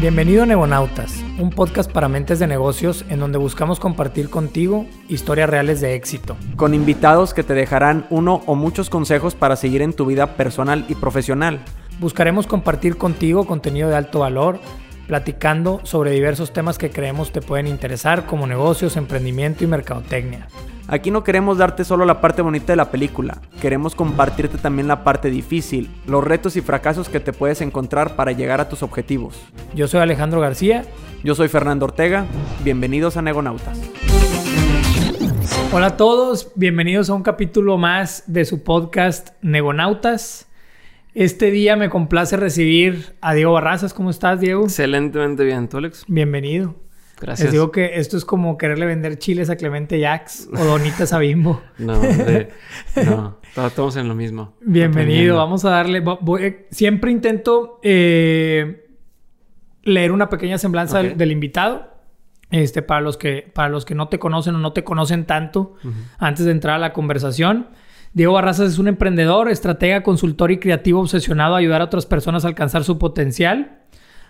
Bienvenido a Negonautas, un podcast para mentes de negocios en donde buscamos compartir contigo historias reales de éxito. Con invitados que te dejarán uno o muchos consejos para seguir en tu vida personal y profesional. Buscaremos compartir contigo contenido de alto valor, platicando sobre diversos temas que creemos te pueden interesar como negocios, emprendimiento y mercadotecnia. Aquí no queremos darte solo la parte bonita de la película, queremos compartirte también la parte difícil, los retos y fracasos que te puedes encontrar para llegar a tus objetivos. Yo soy Alejandro García. Yo soy Fernando Ortega. Bienvenidos a Negonautas. Hola a todos, bienvenidos a un capítulo más de su podcast Negonautas. Este día me complace recibir a Diego Barrazas. ¿Cómo estás, Diego? Excelentemente bien, ¿tú, Alex? Bienvenido. Gracias. Les digo que esto es como quererle vender chiles a Clemente Jax o donitas a Bimbo. No, de, no, todos estamos en lo mismo. Bienvenido, vamos a darle. voy- siempre intento eh, leer una pequeña semblanza del invitado. Este, para los que, para los que no te conocen o no te conocen tanto, antes de entrar a la conversación. Diego Barrazas es un emprendedor, estratega, consultor y creativo obsesionado a ayudar a otras personas a alcanzar su potencial.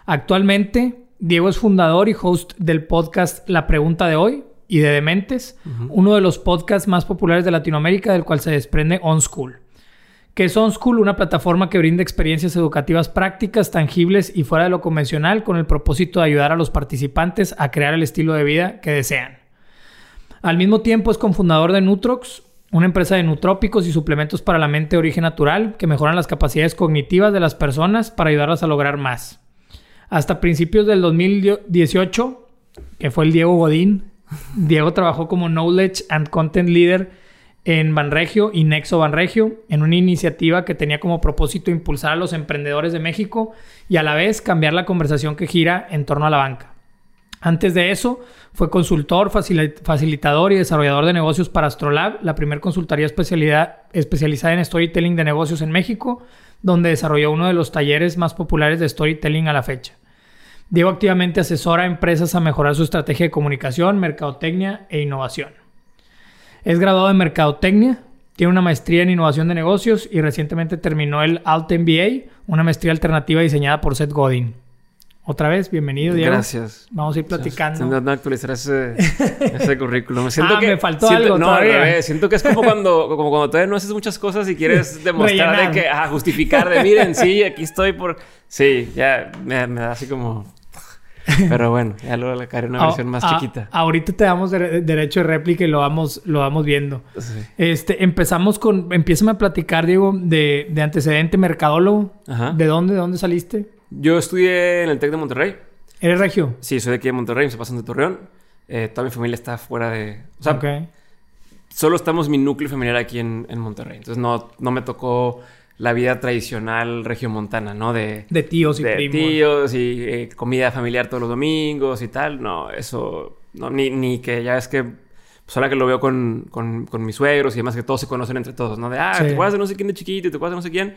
Actualmente, Diego es fundador y host del podcast La Pregunta de Hoy y de Dementes, uno de los podcasts más populares de Latinoamérica, del cual se desprende On School. Que es On School, una plataforma que brinda experiencias educativas prácticas, tangibles y fuera de lo convencional, con el propósito de ayudar a los participantes a crear el estilo de vida que desean. Al mismo tiempo es cofundador de Nutrox, una empresa de nutrópicos y suplementos para la mente de origen natural que mejoran las capacidades cognitivas de las personas para ayudarlas a lograr más. Hasta principios del 2018, que fue el Diego Godín, Diego trabajó como Knowledge and Content Leader en Banregio y Nexo Banregio, en una iniciativa que tenía como propósito impulsar a los emprendedores de México y a la vez cambiar la conversación que gira en torno a la banca. Antes de eso, fue consultor, facili- facilitador y desarrollador de negocios para Astrolab, la primer consultoría especializada en storytelling de negocios en México, donde desarrolló uno de los talleres más populares de storytelling a la fecha. Diego activamente asesora a empresas a mejorar su estrategia de comunicación, mercadotecnia e innovación. Es graduado en mercadotecnia, tiene una maestría en innovación de negocios y recientemente terminó el Alt MBA, una maestría alternativa diseñada por Seth Godin. Otra vez, bienvenido, Diego. Gracias. Vamos a ir platicando. Intentando actualizar ese, ese currículum. Me siento Ah, que, me faltó siento- algo No, todavía. Siento que es como cuando, como cuando todavía no haces muchas cosas y quieres demostrar de que... Ah, justificar de... Miren, sí, aquí estoy por... Sí, ya me, me da así como... Pero bueno, ya luego le haré una Ah, versión más ah, chiquita. Ahorita te damos dere- derecho de réplica y lo vamos, lo vamos viendo. Sí. Este, empezamos con... Empiezan a platicar, Diego, de, de antecedente mercadólogo. Ajá. ¿De dónde? ¿De dónde saliste? Yo estudié en el TEC de Monterrey. ¿Eres regio? Sí, soy de aquí de Monterrey, se pasan de Torreón. Eh, toda mi familia está fuera de... O sea, ok. solo estamos mi núcleo familiar aquí en, en Monterrey. Entonces no, no me tocó la vida tradicional regiomontana, ¿no? De, De tíos y de primos. tíos y eh, comida familiar todos los domingos y tal. No, eso... No, ni, ni que ya es que... Pues ahora que lo veo con, con, con mis suegros y demás, que todos se conocen entre todos, ¿no? De, ah, Sí. te acuerdas de no sé quién de chiquito y te acuerdas de no sé quién.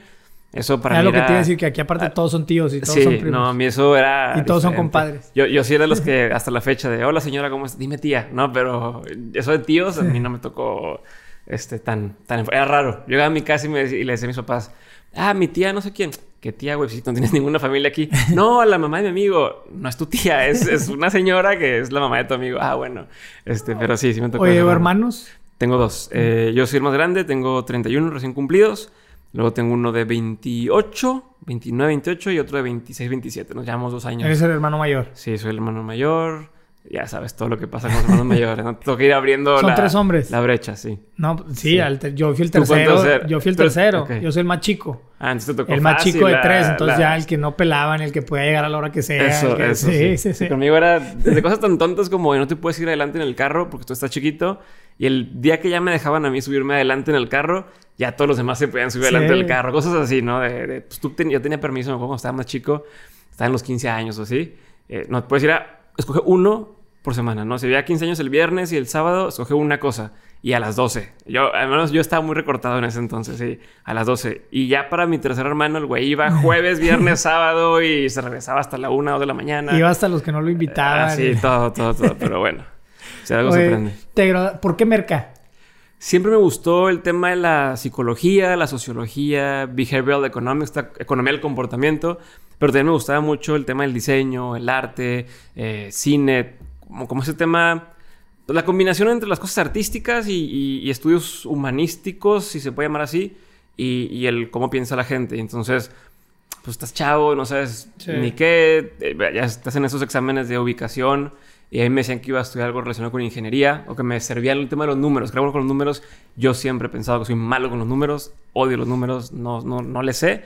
Eso para Era mí lo que era- te iba a decir, que aquí aparte Ah, todos son tíos y todos sí, son primos. no, a mí eso era. Y todos son compadres. Yo, yo sí era de los que hasta la fecha de hola señora, ¿cómo estás? Dime tía, ¿no? Pero eso de tíos a mí no me tocó este tan, tan era raro. Yo llegaba a mi casa y, me, y le decía a mis papás, ah, mi tía, no sé quién. ¿Qué tía, güey? Si no tienes ninguna familia aquí. No, la mamá de mi amigo. No es tu tía, es, es una señora que es la mamá de tu amigo. Ah, bueno. Este, pero sí, sí me tocó. Oye, hermanos. Tengo dos. Eh, yo soy el más grande, tengo 31 recién cumplidos. Luego tengo uno de 28, 29, 28 y otro de 26, 27. Nos llevamos dos años. Eres el hermano mayor. Sí, soy el hermano mayor. Ya sabes todo lo que pasa con los hermanos mayores. ¿no? Tengo que ir abriendo Son la, tres hombres. la brecha, sí. No, sí, Sí. al te- yo fui el ¿Tú tercero. Yo fui el tercero. ok. Yo soy el más chico. Ah, entonces te tocó El más fácil chico de la- tres. Entonces la- ya el que no pelaban, el que podía llegar a la hora que sea. Eso, que- eso. sí, sí, sí. Conmigo era desde cosas tan tontas como no te puedes ir adelante en el carro porque tú estás chiquito. Y el día que ya me dejaban a mí subirme adelante en el carro, ya todos los demás se podían subir Sí. adelante del carro. Cosas así, ¿no? De, de, pues tú ten- yo tenía permiso, me acuerdo cuando estaba más chico, estaba en los 15 años o así. Eh, no, puedes ir a escoger uno por semana, ¿no? Si había 15 años el viernes y el sábado, escoge una cosa. Y a las 12. Yo, al menos yo estaba muy recortado en ese entonces, sí. A las 12. Y ya para mi tercer hermano, el güey iba jueves, viernes, sábado y se regresaba hasta la una o de la mañana. Iba hasta los que no lo invitaban. Ah, sí, todo, todo, todo. Pero bueno. Si algo se Oye, aprende. te ¿Por qué merca? Siempre me gustó el tema de la psicología, la sociología, behavioral economics, economía del comportamiento, pero también me gustaba mucho el tema del diseño, el arte, eh, cine, como, como ese tema, la combinación entre las cosas artísticas y, y- y estudios humanísticos, si se puede llamar así, y, y el cómo piensa la gente. Entonces, pues estás chavo, no sabes Sí. ni qué, eh, ya estás en esos exámenes de ubicación. Y a mí me decían que iba a estudiar algo relacionado con ingeniería o que me servía el tema de los números. Creo que con los números, yo siempre he pensado que soy malo con los números, odio los números, no, no, no le sé.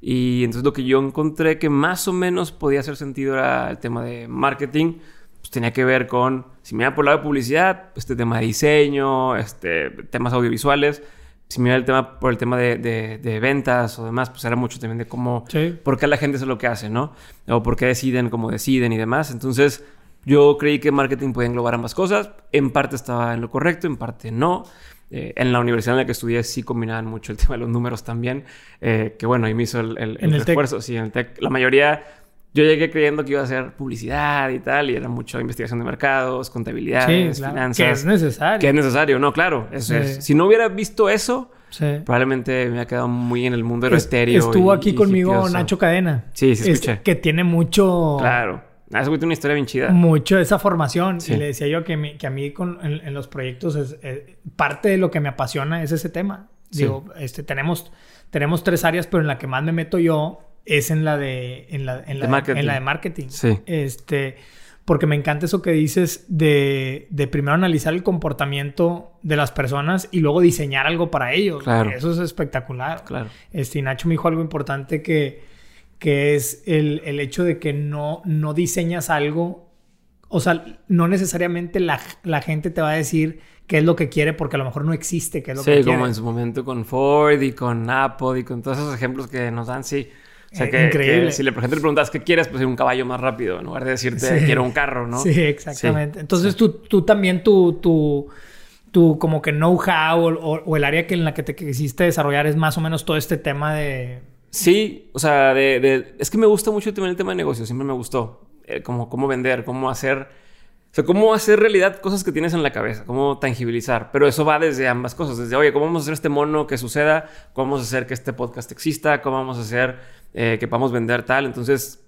Y entonces lo que yo encontré que más o menos podía hacer sentido era el tema de marketing. Pues tenía que ver con, si me iba por el lado de publicidad, este tema de diseño, este, temas audiovisuales. Si me iba el tema por el tema de, de- de ventas o demás, pues era mucho también de cómo Sí. por qué la gente hace lo que hace, ¿no? O por qué deciden como deciden y demás. Entonces, yo creí que marketing podía englobar ambas cosas. En parte estaba en lo correcto, en parte no. Eh, en la universidad en la que estudié sí combinaban mucho el tema de los números también. eh, que bueno, ahí me hizo el, refuerzo. Sí, en el TEC. La mayoría, yo llegué creyendo que iba a hacer publicidad y tal, y era mucho investigación de mercados, contabilidad, Sí, claro. finanzas. Que es necesario. Que es necesario, no, claro. Eso Sí. es. Si no hubiera visto eso, Sí. probablemente me hubiera quedado muy en el mundo de lo Es- estéreo. Estuvo y- aquí y conmigo hipioso. Nacho Cadena. Sí, Este, escuché. que tiene mucho... Claro. Ah, ese güey tiene una historia bien chida. mucho esa formación. Sí. Y le decía yo que, mi- que a mí con, en, en los proyectos es, eh, parte de lo que me apasiona es ese tema. Sí. Digo, este, tenemos, tenemos tres áreas, pero en la que más me meto yo es en la de, en la, en la, De marketing. en la de marketing. Sí. Este, porque me encanta eso que dices de, de primero analizar el comportamiento de las personas y luego diseñar algo para ellos. Claro. Eso es espectacular. Claro. Este, y Nacho me dijo algo importante que, que es el, el hecho de que no, no diseñas algo. O sea, no necesariamente la, la gente te va a decir qué es lo que quiere porque a lo mejor no existe qué es lo Sí, que como quiere. en su momento con Ford y con Apple y con todos esos ejemplos que nos dan, sí. O sea, Eh, que, increíble. que si le, por ejemplo, le preguntas qué quieres, pues un caballo más rápido, en lugar de decirte Sí. quiero un carro, ¿no? Sí, exactamente. Sí. Entonces Tú, tú también tu, tu, tu como que know-how o, o- o el área que en la que te quisiste desarrollar es más o menos todo este tema de... Sí, o sea, de, es que me gusta mucho el tema de negocios, siempre me gustó. Eh, cómo vender, cómo hacer... O sea, cómo hacer realidad cosas que tienes en la cabeza, cómo tangibilizar. Pero eso va desde ambas cosas. Desde, oye, ¿cómo vamos a hacer este mono que suceda? ¿Cómo vamos a hacer que este podcast exista? ¿Cómo vamos a hacer eh, que podamos vender tal? Entonces,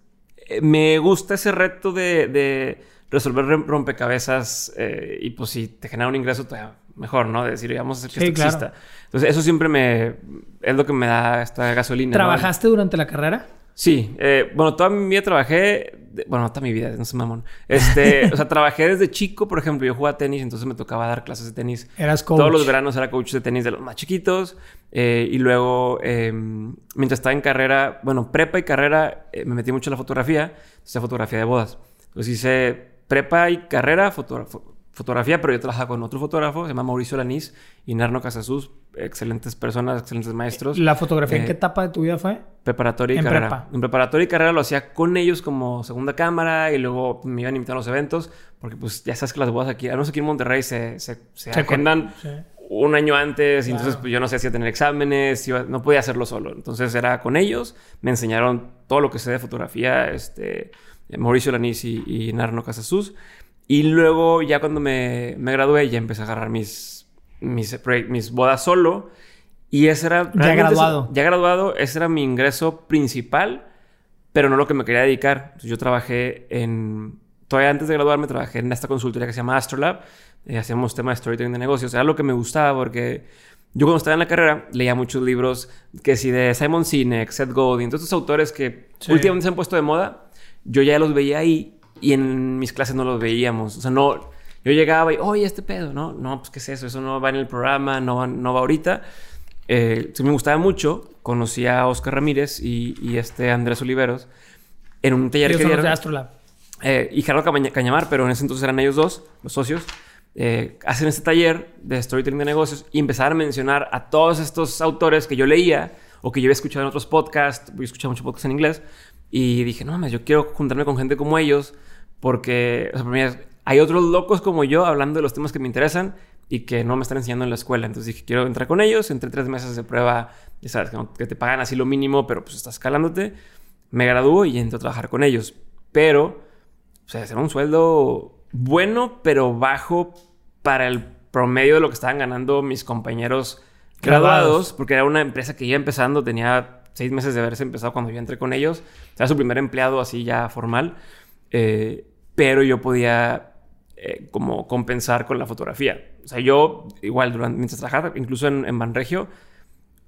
eh, me gusta ese reto de, de resolver re- rompecabezas eh, y pues si te genera un ingreso, todavía mejor, ¿no? De decir, vamos a hacer que Sí, esto claro. exista. Entonces, eso siempre me... Es lo que me da esta gasolina. ¿no? ¿Trabajaste durante la carrera? Sí, eh, bueno, toda mi vida trabajé, de- bueno, toda mi vida, no sé mamón. Este, o sea, trabajé desde chico, por ejemplo, yo jugaba tenis, entonces me tocaba dar clases de tenis. Eras coach. Todos los veranos era coach de tenis de los más chiquitos. eh, y luego, eh, mientras estaba en carrera, bueno, prepa y carrera, eh, me metí mucho en la fotografía, hice fotografía de bodas. Entonces hice prepa y carrera, fotógrafo- fotografía, pero yo trabajaba con otro fotógrafo, se llama Mauricio Lanís y Narno Casasus, excelentes personas, excelentes maestros. ¿La fotografía en Eh, qué etapa de tu vida fue? Preparatoria y En carrera. prepa. En preparatoria y carrera lo hacía con ellos como segunda cámara y luego me iban a invitar a los eventos porque pues ya sabes que las bodas aquí, al menos aquí en Monterrey se, se, se Se agendan Sí. un año antes y Claro. entonces pues yo no sé si iba a tener exámenes, iba- no podía hacerlo solo. Entonces era con ellos, me enseñaron todo lo que sé de fotografía, este, Mauricio Lanís y, y Narno Casasus. Y luego ya cuando me, me gradué ya empecé a agarrar mis, mis, mis bodas solo. Y ese era... realmente graduado. ya graduado, ese era mi ingreso principal, pero no lo que me quería dedicar. Entonces, yo trabajé en... Todavía antes de graduarme trabajé en esta consultoría que se llama Astrolab. Eh, hacíamos tema de storytelling de negocios. Era lo que me gustaba porque yo cuando estaba en la carrera leía muchos libros que si de Simon Sinek, Seth Godin, todos estos autores que Sí. últimamente se han puesto de moda. Yo ya los veía ahí y en mis clases no los veíamos. O sea, no... Yo llegaba y, oye, este pedo, ¿no? No, pues, ¿qué es eso? Eso no va en el programa, no va, no va ahorita. Eh, me gustaba mucho. Conocí a Oscar Ramírez y, y este Andrés Oliveros en un taller Ellos que los de dieron. Astrolab. Eh, y Gerardo Cañamar, pero en ese entonces eran ellos dos, los socios. eh, hacen este taller de storytelling de negocios y empezaron a mencionar a todos estos autores que yo leía o que yo había escuchado en otros podcasts. Yo escuchaba mucho podcasts en inglés. Y dije, no mames, yo quiero juntarme con gente como ellos porque o sea, mí es- hay otros locos como yo hablando de los temas que me interesan y que no me están enseñando en la escuela. Entonces dije, quiero entrar con ellos. Entré tres meses de prueba, ya sabes, que, te pagan así lo mínimo, pero pues estás escalándote. Me gradúo y entro a trabajar con ellos. Pero, o sea, era un sueldo bueno, pero bajo para el promedio de lo que estaban ganando mis compañeros Graduados. graduados, porque era una empresa que iba empezando, tenía seis meses de haberse empezado cuando yo entré con ellos. Era su primer empleado así ya formal. Eh, pero yo podía eh, como compensar con la fotografía. O sea, yo igual durante mientras trabajaba, incluso en, en Banregio,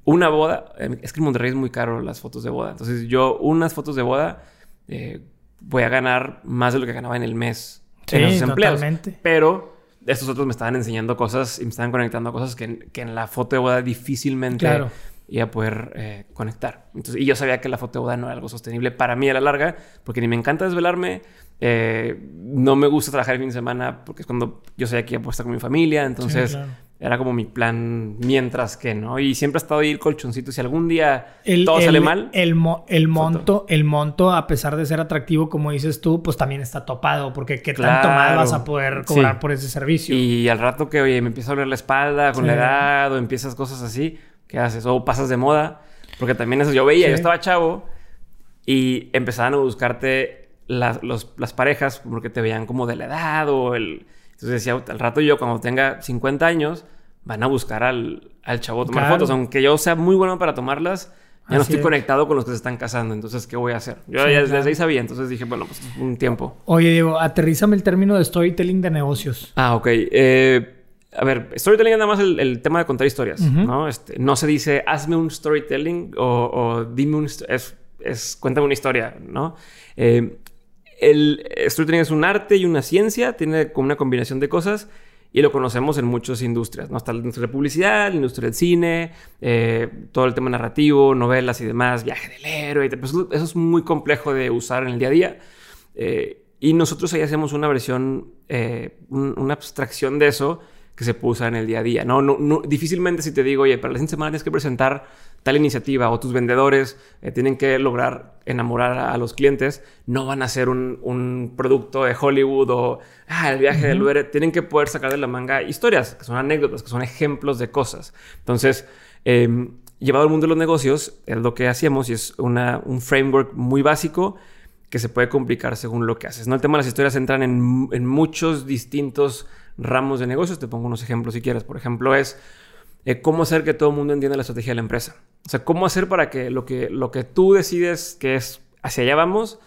una boda, eh, es que en Monterrey es muy caro las fotos de boda. Entonces yo unas fotos de boda eh, voy a ganar más de lo que ganaba en el mes Sí, en esos empleos. totalmente. Pero estos otros me estaban enseñando cosas y me estaban conectando a cosas que, en- que en la foto de boda difícilmente Claro. iba a poder eh, conectar. Entonces, y yo sabía que la foto de boda no era algo sostenible para mí a la larga, porque ni me encanta desvelarme, eh, no me gusta trabajar el fin de semana, porque es cuando yo sabía que iba a poder estar con mi familia, entonces Sí, claro. era como mi plan mientras que, ¿no? Y siempre ha estado ahí el colchoncito, si algún día El, todo el- sale mal, El, mo- el monto, el monto, a pesar de ser atractivo, como dices tú, pues también está topado, porque qué tanto Claro. más vas a poder cobrar Sí. por ese servicio. Y al rato que, oye, me empieza a doler la espalda con la edad o empiezas cosas así, ¿qué haces? O pasas de moda. Porque también eso yo veía, yo estaba chavo y empezaban a buscarte las, los- las parejas porque te veían como de la edad o el... Entonces decía, al rato yo cuando tenga 50 años van a buscar al, al chavo a tomar Claro. fotos. Aunque yo sea muy bueno para tomarlas, ya no estoy es. conectado con los que se están casando. Entonces, ¿qué voy a hacer? Yo Sí, ya claro. desde ahí sabía, entonces dije, bueno, pues un tiempo. Oye, Diego, aterrízame el término de storytelling de negocios. Ah, ok. Eh, a ver, storytelling es nada más el, el tema de contar historias. ¿no? Este, no se dice, hazme un storytelling o, o dime un... Es, es, cuéntame una historia, ¿no? Eh, el storytelling es un arte y una ciencia, tiene como una combinación de cosas y lo conocemos en muchas industrias, ¿no? Está la industria de publicidad, la industria del cine, eh, todo el tema narrativo, novelas y demás, viaje del héroe, pues, eso es muy complejo de usar en el día a día. Eh, y nosotros ahí hacemos una versión, eh, un- una abstracción de eso que se puede usar en el día a día. No, no, no- difícilmente si te digo, oye, para la siguiente semana tienes que presentar tal iniciativa o tus vendedores eh, tienen que lograr enamorar a, a los clientes, no van a hacer un, un producto de Hollywood o ah, el viaje del Uber. Tienen que poder sacar de la manga historias, que son anécdotas, que son ejemplos de cosas. Entonces, eh, llevado al mundo de los negocios, es lo que hacíamos y es una, un framework muy básico que se puede complicar según lo que haces. ¿no? El tema de las historias entran en, en muchos distintos ramos de negocios. Te pongo unos ejemplos si quieres. Por ejemplo, es eh, cómo hacer que todo el mundo entienda la estrategia de la empresa. O sea, cómo hacer para que lo que, lo que tú decides que es hacia allá vamos,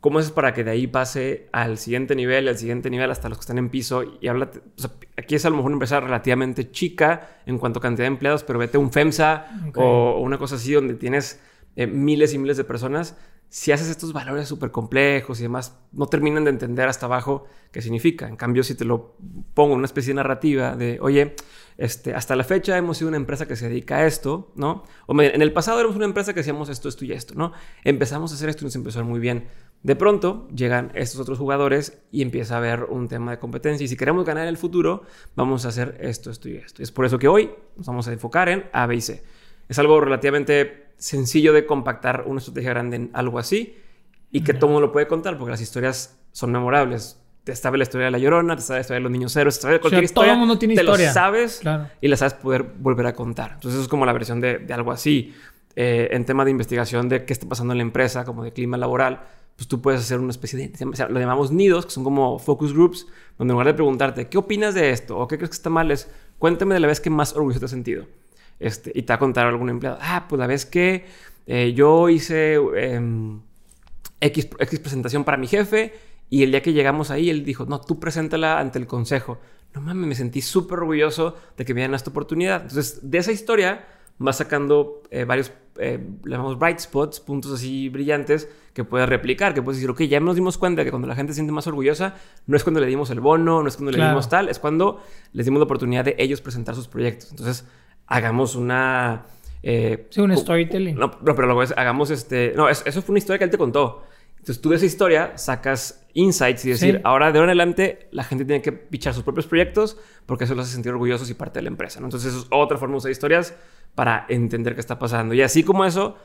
cómo haces para que de ahí pase al siguiente nivel, al siguiente nivel, hasta los que están en piso. Y habla, o sea, aquí es a lo mejor una empresa relativamente chica en cuanto a cantidad de empleados, pero vete a un FEMSA Ok. o una cosa así donde tienes eh, miles y miles de personas. Si haces estos valores súper complejos y demás, no terminan de entender hasta abajo qué significa. En cambio, si te lo pongo en una especie de narrativa de, oye, este, hasta la fecha hemos sido una empresa que se dedica a esto, ¿no? O en el pasado éramos una empresa que hacíamos esto, esto y esto, ¿no? Empezamos a hacer esto y nos empezó a muy bien. De pronto llegan estos otros jugadores y empieza a haber un tema de competencia. Y si queremos ganar en el futuro, vamos a hacer esto, esto y esto. Es por eso que hoy nos vamos a enfocar en A, B y C. Es algo relativamente sencillo de compactar una estrategia grande en algo así y que todo mundo lo puede contar porque las historias son memorables. Te sabe la historia de la llorona, te sabe la historia de los niños héroes, te sabe cualquier O sea, todo historia. el mundo tiene te historia. lo sabes Claro. y la sabes poder volver a contar. Entonces, eso es como la versión de, de algo así. Eh, en tema de investigación de qué está pasando en la empresa, como de clima laboral, pues tú puedes hacer una especie de, o sea, lo llamamos nidos, que son como focus groups, donde en lugar de preguntarte, ¿qué opinas de esto? ¿O qué crees que está mal? Es, cuéntame de la vez que más orgulloso te has sentido. Este, y te va a contar algún empleado. Ah, pues la vez que eh, yo hice em, X, X presentación para mi jefe y el día que llegamos ahí, él dijo, no, tú preséntala ante el consejo. No mames, me sentí súper orgulloso de que me dieran esta oportunidad. Entonces, de esa historia vas sacando eh, varios, eh, le llamamos bright spots, puntos así brillantes que puedes replicar, que puedes decir, ok, ya nos dimos cuenta que cuando la gente se siente más orgullosa, no es cuando le dimos el bono, no es cuando le dimos tal, es cuando les dimos la oportunidad de ellos presentar sus proyectos. Entonces, hagamos una... eh, Sí, un storytelling. no, no, pero luego es, hagamos este. No, es- eso fue una historia que él te contó. Entonces tú de esa historia sacas insights y decir, Sí. ahora de ahora en adelante la gente tiene que pichar sus propios proyectos porque eso los hace sentir orgullosos y parte de la empresa. ¿no? Entonces eso es otra forma de usar historias para entender qué está pasando. Y así como eso,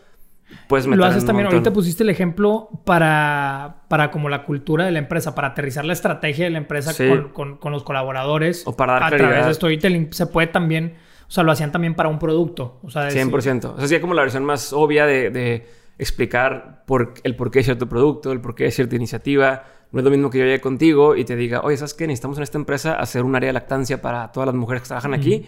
pues Lo haces también. Ahorita pusiste el ejemplo para, para como la cultura de la empresa, para aterrizar la estrategia de la empresa Sí. con, con- con los colaboradores. O para dar a claridad. través de storytelling. Se puede también, o sea, lo hacían también para un producto. O sea, decir- 100%. O sea, sería como la versión más obvia de, de explicar por, el por qué de cierto producto, el por qué de cierta iniciativa, No es lo mismo que yo llegue contigo y te diga, oye, ¿sabes qué? Necesitamos en esta empresa hacer un área de lactancia para todas las mujeres que trabajan aquí.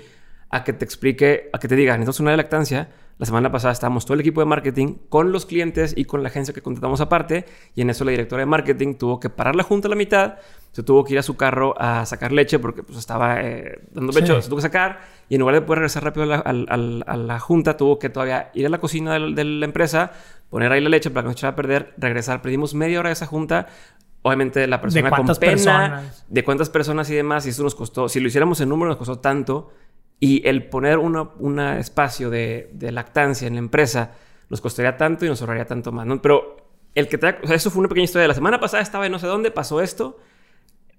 A que te explique, a que te diga, necesitamos un área de lactancia. La semana pasada estábamos todo el equipo de marketing con los clientes y con la agencia que contratamos aparte. Y en eso la directora de marketing tuvo que parar la junta a la mitad. Se tuvo que ir a su carro a sacar leche porque pues, estaba eh, dando pecho. Sí. Se tuvo que sacar. Y en lugar de poder regresar rápido a la, al- al- a la junta, tuvo que todavía ir a la cocina del- de la empresa, poner ahí la leche para que no se echara a perder, regresar. Perdimos media hora de esa junta. Obviamente la persona con cuántas pena, personas? de cuántas personas y demás, y eso nos costó, si lo hiciéramos en número nos costó tanto, y el poner un espacio de, de lactancia en la empresa nos costaría tanto y nos ahorraría tanto más, ¿no? Pero el que te, o sea, eso fue una pequeña historia. La semana pasada estaba en no sé dónde, pasó esto,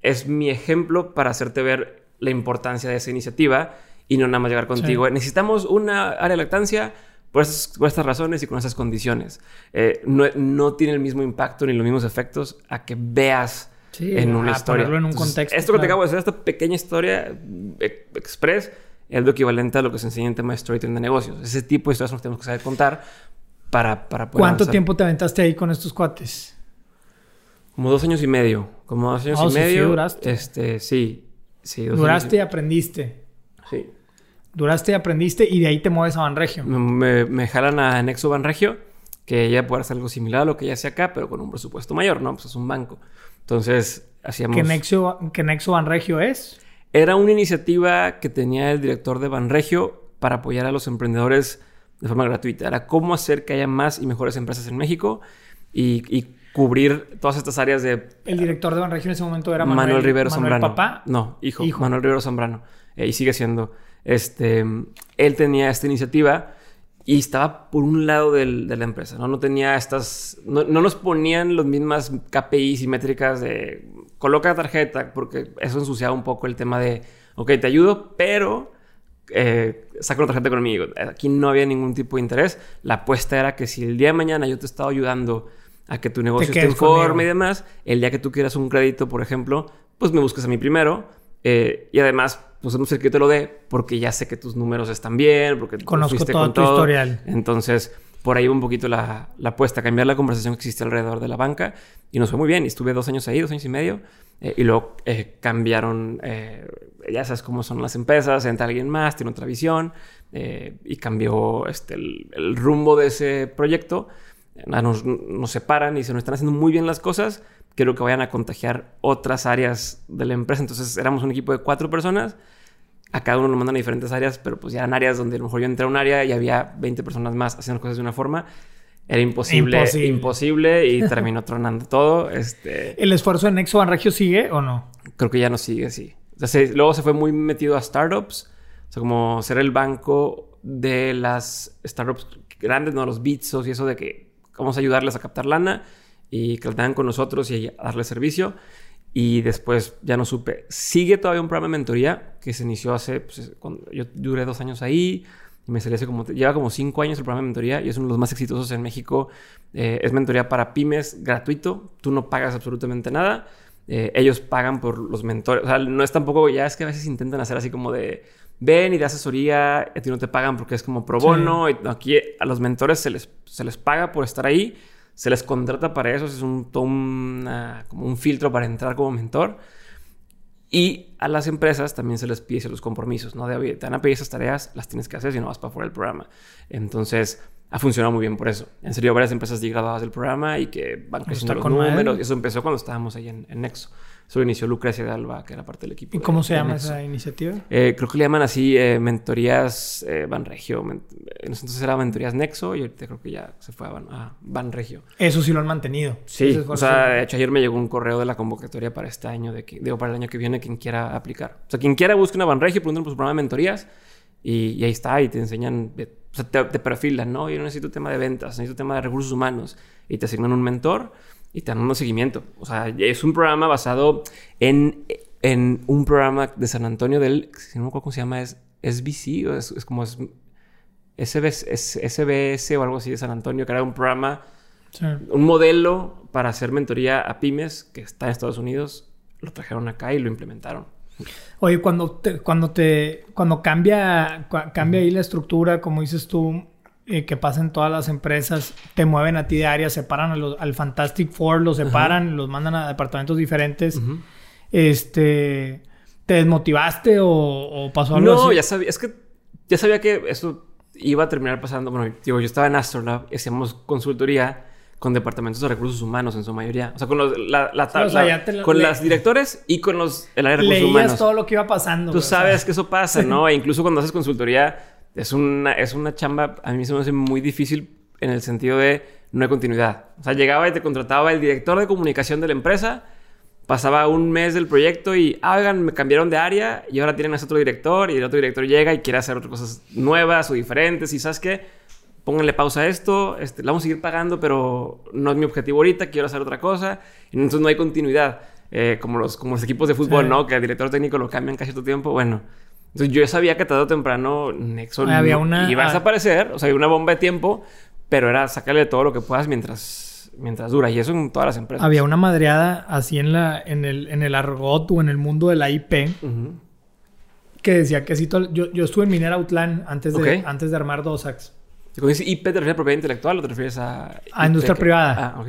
es mi ejemplo para hacerte ver la importancia de esa iniciativa y no nada más llegar contigo. Necesitamos una área de lactancia por, estas- por estas razones y con esas condiciones. Eh, no, no tiene el mismo impacto ni los mismos efectos a que veas Sí, en una a historia. en un Entonces, contexto, Esto que te acabo de hacer, esta pequeña historia eh, express, es lo equivalente a lo que se enseña en tema de storytelling de negocios. Ese tipo de historias nos tenemos que saber contar para, para poder ¿Cuánto avanzar. tiempo te aventaste ahí con estos cuates? Como dos años y medio. Como dos años Oh, y sí, sí medio. duraste. Este, sí. Sí, dos Duraste y aprendiste. Sí. Duraste y aprendiste y de ahí te mueves a Banregio. Me, me, me jalan a Nexo Banregio, que ya puede hacer algo similar a lo que ya hace acá, pero con un presupuesto mayor, ¿no? Pues es un banco. Entonces, hacíamos... ¿Qué Nexo, ¿Qué Nexo Banregio es? Era una iniciativa que tenía el director de Banregio para apoyar a los emprendedores de forma gratuita. Era cómo hacer que haya más y mejores empresas en México y, y cubrir todas estas áreas de El director de Banregio en ese momento era Manuel, Manuel, Rivero Manuel Zambrano. papá. No, hijo, Hijo. Manuel Rivero Zambrano. Eh, y sigue siendo. Este, él tenía esta iniciativa y estaba por un lado del- de la empresa, ¿no? No tenía estas... No, no nos ponían las mismas KPIs y métricas de coloca tarjeta, porque eso ensuciaba un poco el tema de, ok, te ayudo, pero eh, saca una tarjeta conmigo. Aquí no había ningún tipo de interés. La apuesta era que si el día de mañana yo te estaba ayudando a que tu negocio esté en forma y demás, el día que tú quieras un crédito, por ejemplo, pues me buscas a mí primero. eh, y además, pues no sé que yo te lo dé porque ya sé que tus números están bien, porque tú Conozco todo con tu historial. Entonces, por ahí va un poquito la, la apuesta, cambiar la conversación que existe alrededor de la banca. Y nos fue muy bien. Y estuve dos años ahí, dos años y medio. eh, y luego eh, cambiaron, eh, ya sabes cómo son las empresas, entra alguien más, tiene otra visión. eh, y cambió este, el, el rumbo de ese proyecto. Ah, Nos, nos separan y se nos están haciendo muy bien las cosas. Quiero que vayan a contagiar otras áreas de la empresa. Entonces éramos un equipo de cuatro personas. A cada uno nos mandan a diferentes áreas, pero pues ya eran áreas donde a lo mejor yo entré a un área y había 20 personas más haciendo cosas de una forma. Era imposible, Imposible. imposible, y terminó tronando todo. Este, ¿El esfuerzo de Nexo Banregio sigue o no? creo que ya no sigue así. O sea, se- luego se fue muy metido a startups. O sea, como ser el banco de las startups grandes, no los Bitsos y eso de que vamos a ayudarles a captar lana y que la tengan con nosotros y a darles servicio. Y después ya no supe. Sigue todavía un programa de mentoría que se inició hace... pues, cuando yo duré dos años ahí. Y me salí hace como... Lleva como cinco años el programa de mentoría y es uno de los más exitosos en México. Eh, es mentoría para pymes gratuito. Tú no pagas absolutamente nada. Eh, ellos pagan por los mentores. O sea, no es tampoco... Ya es que a veces intentan hacer así como de... Ven y de asesoría. A ti no te pagan porque es como pro Sí. bono. Y aquí a los mentores se les, se les paga por estar ahí. Se les contrata para eso. Es un, una- como un filtro para entrar como mentor. Y a las empresas también se les pide los compromisos, ¿no? De, te van a pedir esas tareas, las tienes que hacer si no vas para fuera del programa. Entonces, ha funcionado muy bien por eso. En serio, varias empresas graduadas del programa y que van creciendo los números. Eso empezó cuando estábamos ahí en, en Nexo. Eso lo inició Lucrecia de Alba, que era parte del equipo. ¿Y de- cómo se llama esa iniciativa? Eh, creo que le llaman así eh, mentorías eh, Banregio. Men- en ese entonces era mentorías Nexo y ahorita creo que ya se fue a, Ban- a Banregio. Eso sí lo han mantenido. Sí, Ese o sea, de hecho ayer me llegó un correo de la convocatoria para este año, de que, digo, para el año que viene, quien quiera aplicar. O sea, quien quiera busque una Banregio, pregunten por su programa de mentorías y, y ahí está, y te enseñan, de- o sea, te, te perfilan, ¿no? Yo necesito tema de ventas, necesito tema de recursos humanos y te asignan un mentor y te dan un seguimiento. O sea, es un programa basado en, en un programa de San Antonio del, si no me acuerdo cómo se llama, es SBC, o es, es como es, SBS, es SBS o algo así de San Antonio, que era un programa Sí. un modelo para hacer mentoría a pymes que está en Estados Unidos, lo trajeron acá y lo implementaron. Oye, cuando te, cuando te, cuando cambia, cambia ahí la estructura, como dices tú, eh, que pasa en todas las empresas, te mueven a ti de área, separan a los- al Fantastic Four, los separan, los mandan a departamentos diferentes. Este, ¿te desmotivaste o, o pasó algo No, así? ya sabía, es que ya sabía que eso iba a terminar pasando. Bueno, digo, yo estaba en Astrolab hacíamos consultoría con departamentos de recursos humanos en su mayoría. O sea, con los, la, o sea, con las directores y con los el área de recursos Leías humanos. todo lo que iba pasando. Tú güey, o sea, sabes que eso pasa, ¿no? E incluso cuando haces consultoría, es una, es una chamba, a mí se me hace muy difícil en el sentido de no hay continuidad. O sea, llegaba y te contrataba el director de comunicación de la empresa, pasaba un mes del proyecto y, ah, oigan, me cambiaron de área y ahora tienen a ese otro director y el otro director llega y quiere hacer otras cosas nuevas o diferentes y, ¿sabes qué? Pónganle pausa a esto, este, la vamos a seguir pagando, pero no es mi objetivo ahorita, quiero hacer otra cosa. Entonces no hay continuidad. Eh, como, los, como los equipos de fútbol, Sí. ¿no? Que el director técnico lo cambian casi todo el tiempo. Bueno, entonces yo sabía que tarde o temprano Nexon Había no- una- iba a ah. desaparecer. O sea, había una bomba de tiempo, pero era sacarle todo lo que puedas mientras, mientras dura. Y eso en todas las empresas. Había una madreada así en, la, en, el, en el argot o en el mundo de la IP que decía que todo... Yo, yo estuve en Minera Outland antes de, antes de armar Dosax. ¿Y Cuando dices IP, ¿te refieres a propiedad intelectual o te refieres a... A industria que- privada. Ah, ok.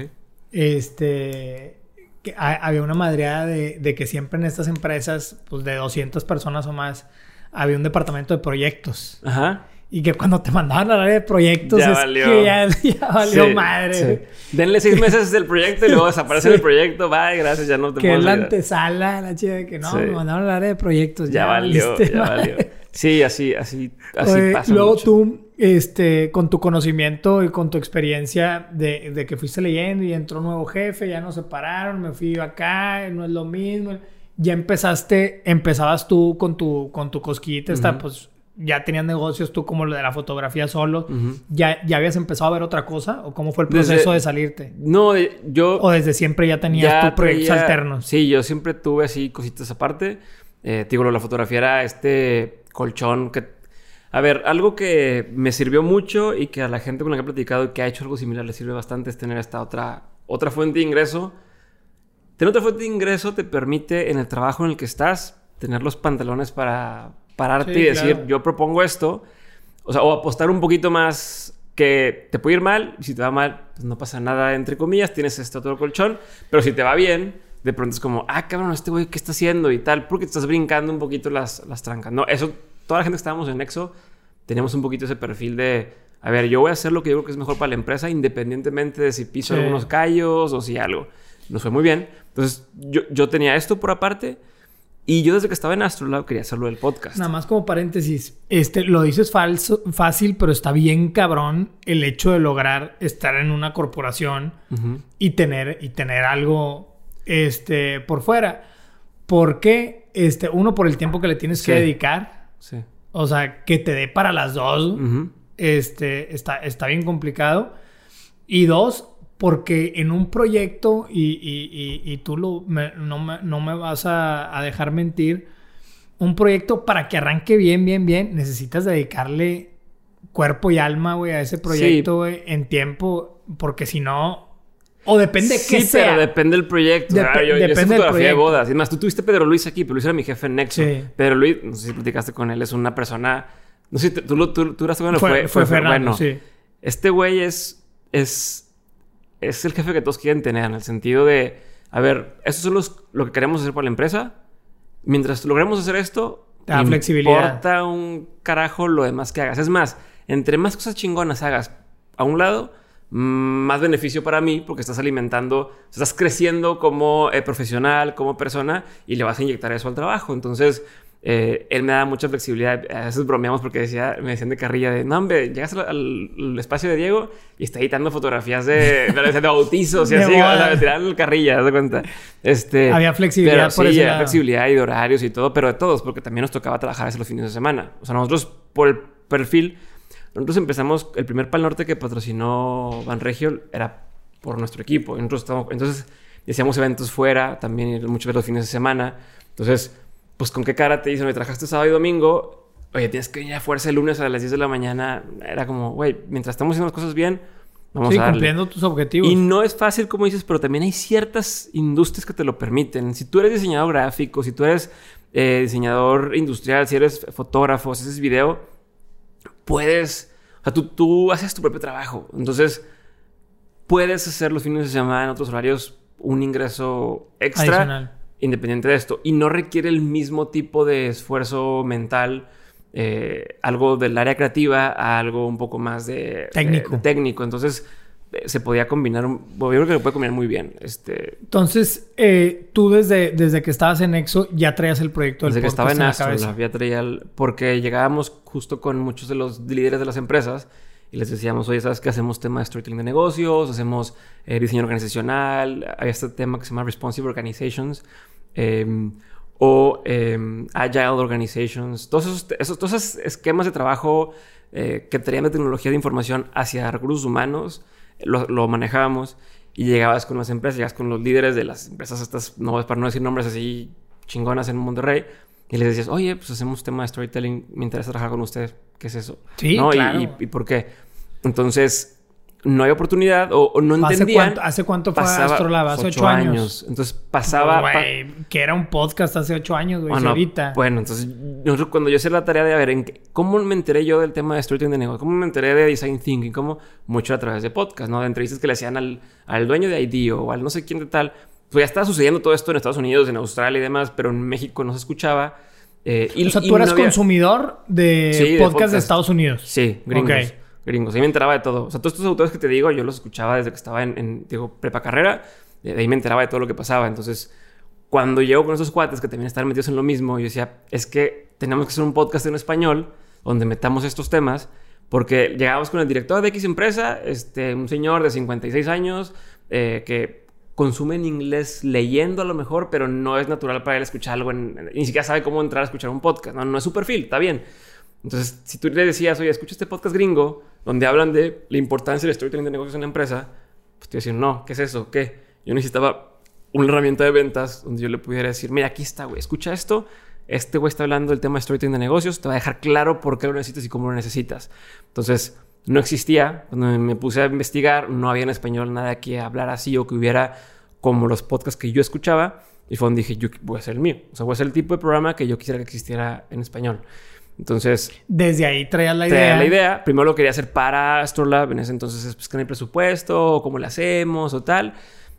Este... Que había una madreada de, de que siempre en estas empresas, pues de 200 personas o más, había un departamento de proyectos. Ajá. Y que cuando te mandaban al área de proyectos Ya es valió. que ya, ya valió Sí, madre. sí. Denle seis meses del proyecto y luego desaparece Sí. el proyecto. Bye, gracias, ya no te Que es la antesala, la chica de que no, me mandaron al área de proyectos. Ya valió, valiste ya madre. valió. Sí, así, así, así Oye, pasa luego mucho. tú, este, con tu conocimiento y con tu experiencia de, de que fuiste leyendo y entró un nuevo jefe, ya nos separaron, me fui acá, no es lo mismo. Ya empezaste, empezabas tú con tu, con tu cosquillita, esta, Ujú. pues ya tenías negocios tú como lo de la fotografía solo. ¿Ya, ¿Ya habías empezado a ver otra cosa? ¿O cómo fue el Desde- proceso de salirte? No, eh, yo... ¿O desde siempre ya tenías ya tus proyectos traía- alternos? Sí, yo siempre tuve así cositas aparte. Eh, digo, lo de la fotografía era este colchón que... A ver, algo que me sirvió mucho y que a la gente con la que he platicado y que ha hecho algo similar le sirve bastante es tener esta otra, otra fuente de ingreso. Tener otra fuente de ingreso te permite en el trabajo en el que estás tener los pantalones para pararte Sí, y decir, claro. yo propongo esto. O sea, o apostar un poquito más que te puede ir mal. Y si te va mal, pues no pasa nada, entre comillas. Tienes este otro colchón. Pero si te va bien, de pronto es como, ah, cabrón, este güey, ¿qué está haciendo? Y tal, porque te estás brincando un poquito las, las trancas. No, eso, toda la gente que estábamos en Nexo, teníamos un poquito ese perfil de, a ver, yo voy a hacer lo que yo creo que es mejor para la empresa, independientemente de si piso Sí. algunos callos o si algo. Nos fue muy bien. Entonces, yo, yo tenía esto por aparte. Y yo desde que estaba en Astrolab quería hacerlo del podcast. Nada más como paréntesis, este, lo dices falso, fácil, pero está bien cabrón el hecho de lograr estar en una corporación y tener, y tener algo este, por fuera. Porque, este, uno, por el tiempo que le tienes que dedicar, Sí. o sea, que te dé para las dos, este, está, está bien complicado. Y dos, porque en un proyecto, y, y- y- y tú lo, me- no, me, no me vas a, a dejar mentir, un proyecto para que arranque bien, bien, bien, necesitas dedicarle cuerpo y alma, güey, a ese proyecto, güey, en tiempo, porque si no, o depende de qué sí, sea. pero depende del proyecto. Dep- Ah, yo, yo hice depende del fotografía de bodas. Es más, tú tuviste Pedro Luis aquí. Pedro Luis era mi jefe en Nexo. Sí. Pedro Luis, no sé si platicaste con él, es una persona... No sé si tú, lo- tú, tú eras fue, fue, fue Fernando, bueno. sí. Este güey es, es, es el jefe que todos quieren tener, en el sentido de, a ver, esto son los, lo que queremos hacer para la empresa. Mientras logremos hacer esto, da flexibilidad. importa un carajo lo demás que hagas. Es más, entre más cosas chingonas hagas a un lado, más beneficio para mí, porque estás alimentando, estás creciendo como eh, profesional, como persona, y le vas a inyectar eso al trabajo. Entonces, eh, él me da mucha flexibilidad. A veces bromeamos porque decía, me decían de carrilla de, no, hombre, llegas al, al- al espacio de Diego y está editando fotografías de, de, de bautizos y De así, o sea, el carrilla, de cuenta. Este, Había flexibilidad pero por sí, ese había lado. flexibilidad y de horarios y todo, pero de todos, porque también nos tocaba trabajar eso los fines de semana. O sea, nosotros, por el perfil, nosotros empezamos, el primer Pal Norte que patrocinó Banregio era por nuestro equipo. Nosotros estábamos- entonces, hacíamos eventos fuera, también muchos veces los fines de semana. Entonces, pues, ¿con qué cara te dicen, me trabajaste sábado y domingo? Oye, tienes que venir a fuerza el lunes a las 10 de la mañana. Era como, güey, mientras estamos haciendo las cosas bien, vamos Sí, a darle. cumpliendo tus objetivos. Y no es fácil, como dices, pero también hay ciertas industrias que te lo permiten. Si tú eres diseñador gráfico, si tú eres eh, diseñador industrial, si eres fotógrafo, si haces video, puedes... O sea, tú, tú haces tu propio trabajo. Entonces, puedes hacer los fines de semana en otros horarios un ingreso extra Adicional. Independiente de esto. Y no requiere el mismo tipo de esfuerzo mental, eh, algo del área creativa a algo un poco más de Técnico. de- de técnico. Entonces, eh, se podía combinar, yo creo que lo puede combinar muy bien. Este, Entonces, eh, tú desde, desde que estabas en EXO ya traías el proyecto del Desde que estaba en la cabeza. ya traía el- Porque llegábamos justo con muchos de los líderes de las empresas y les decíamos, oye, ¿sabes qué? Hacemos tema de storytelling de negocios, hacemos eh, diseño organizacional, hay este tema que se llama Responsive Organizations eh, o eh, Agile Organizations, todos esos, esos, todos esos esquemas de trabajo eh, que traían de tecnología de información hacia recursos humanos, lo, lo manejábamos y llegabas con las empresas, llegabas con los líderes de las empresas estas, no, para no decir nombres así chingonas en Monterrey, y les decías, oye, pues hacemos tema de storytelling, me interesa trabajar con ustedes, ¿qué es eso? Sí, ¿No? Y- claro. Y, y por qué? Entonces, no hay oportunidad o, o no ¿Hace entendían. cuánto, ¿Hace cuánto fue pasaba- Astrolab? Hace ocho ocho años. Entonces pasaba... pa- que era un podcast hace ocho años, güey. Ah, y no, ahorita. Bueno, entonces cuando yo hice la tarea de a ver en qué- cómo me enteré yo del tema de storytelling de negocio, cómo me enteré de design thinking, cómo mucho a través de podcast, ¿no? De entrevistas que le hacían al, al dueño de ID o al no sé quién de tal. Pues ya estaba sucediendo todo esto en Estados Unidos, en Australia y demás, pero en México no se escuchaba. Eh, y, o sea, tú eras no había- consumidor de, Sí, de podcast, de podcast. Estados Unidos. Sí, gringos. Ok. Gringos. Ahí me enteraba de todo. O sea, todos estos autores que te digo, yo los escuchaba desde que estaba en, en, digo, prepa carrera. De ahí me enteraba de todo lo que pasaba. Entonces, cuando llego con esos cuates que también estaban metidos en lo mismo, yo decía, es que tenemos que hacer un podcast en español donde metamos estos temas. Porque llegábamos con el director de X empresa, este, un señor de 56 años, eh, que consume en inglés leyendo a lo mejor, pero no es natural para él escuchar algo, en, ni siquiera sabe cómo entrar a escuchar un podcast, no, no es su perfil, está bien. Entonces, si tú le decías, oye, escucha este podcast gringo, donde hablan de la importancia del storytelling de negocios en la empresa, pues te iba a decir, no, ¿qué es eso? ¿Qué? Yo necesitaba una herramienta de ventas donde yo le pudiera decir, mira, aquí está, güey, escucha esto. Este güey está hablando del tema de storytelling de negocios, te va a dejar claro por qué lo necesitas y cómo lo necesitas. Entonces, no existía. Cuando me puse a investigar, no había en español nada que hablar así o que hubiera como los podcasts que yo escuchaba. Y fue donde dije, yo voy a hacer el mío. O sea, voy a hacer el tipo de programa que yo quisiera que existiera en español. Entonces, Desde ahí traías la traía idea. la idea. Primero lo quería hacer para Astrolab. En ese entonces, es, pues, que no hay presupuesto, o cómo lo hacemos, o tal.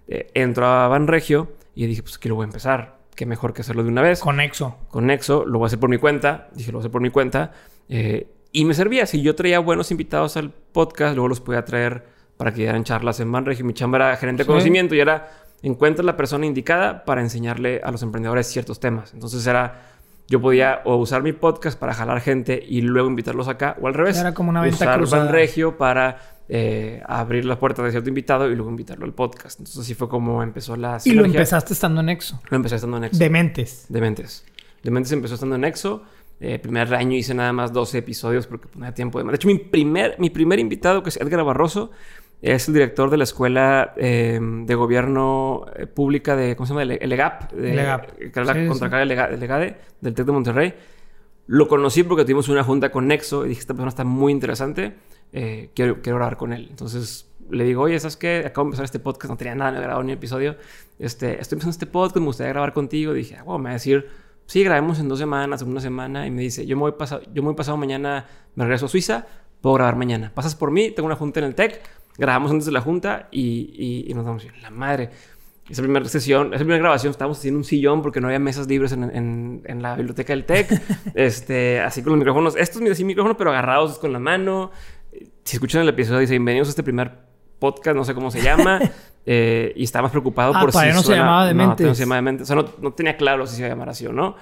Eh, entro a Banregio y dije, pues aquí lo voy a empezar. Qué mejor que hacerlo de una vez. Con Exo. Con Nexo, lo voy a hacer por mi cuenta. Dije, lo voy a hacer por mi cuenta. Eh, y me servía. Si yo traía buenos invitados al podcast, luego los podía traer para que dieran charlas en Banregio. Mi chamba era gerente de conocimiento y era encuentra la persona indicada para enseñarle a los emprendedores ciertos temas. Entonces era, yo podía o usar mi podcast para jalar gente y luego invitarlos acá, o al revés. Era como una venta usar cruzada. Banregio para eh, abrir las puertas de cierto invitado y luego invitarlo al podcast. Entonces así fue como empezó la Y lo sinergia. empezaste estando en Exo. Lo empecé estando en Nexo. Dementes. Dementes. Dementes empezó estando en Nexo. Eh, primer año hice nada más 12 episodios porque pues, no había tiempo de más. De hecho, mi primer, mi primer invitado, que es Edgar Barroso, es el director de la Escuela eh, de Gobierno eh, Pública de, ¿cómo se llama? El, el EGAP. de- El EGAP. Que era la Sí, sí. contracara del EGADE, del TEC de Monterrey. Lo conocí porque tuvimos una junta con Nexo y dije, esta persona está muy interesante, eh, quiero, quiero grabar con él. Entonces le digo, oye, ¿sabes qué? Acabo de empezar este podcast, no tenía nada, no he grabado ni un episodio. Este, estoy empezando este podcast, me gustaría grabar contigo. dije, ah, bueno, me va a decir, sí, grabemos en dos semanas, en una semana. Y me dice, yo me voy pasado, yo me voy pasado mañana, me regreso a Suiza, puedo grabar mañana. Pasas por mí, tengo una junta en el TEC, grabamos antes de la junta y, y, y nos yo, la madre. Esa primera sesión, esa primera grabación, estábamos haciendo un sillón porque no había mesas libres en, en- en la biblioteca del TEC. este, así con los micrófonos. Estos, mira, sí, micrófonos, pero agarrados con la mano. Si escuchan el episodio, dice, bienvenidos a este primer podcast, no sé cómo se llama. eh, y estaba más preocupado Ah, por todavía no se suena- llamaba No, Dementes. no se llamaba Dementes. O sea, no, no tenía claro si se iba a llamar así o no.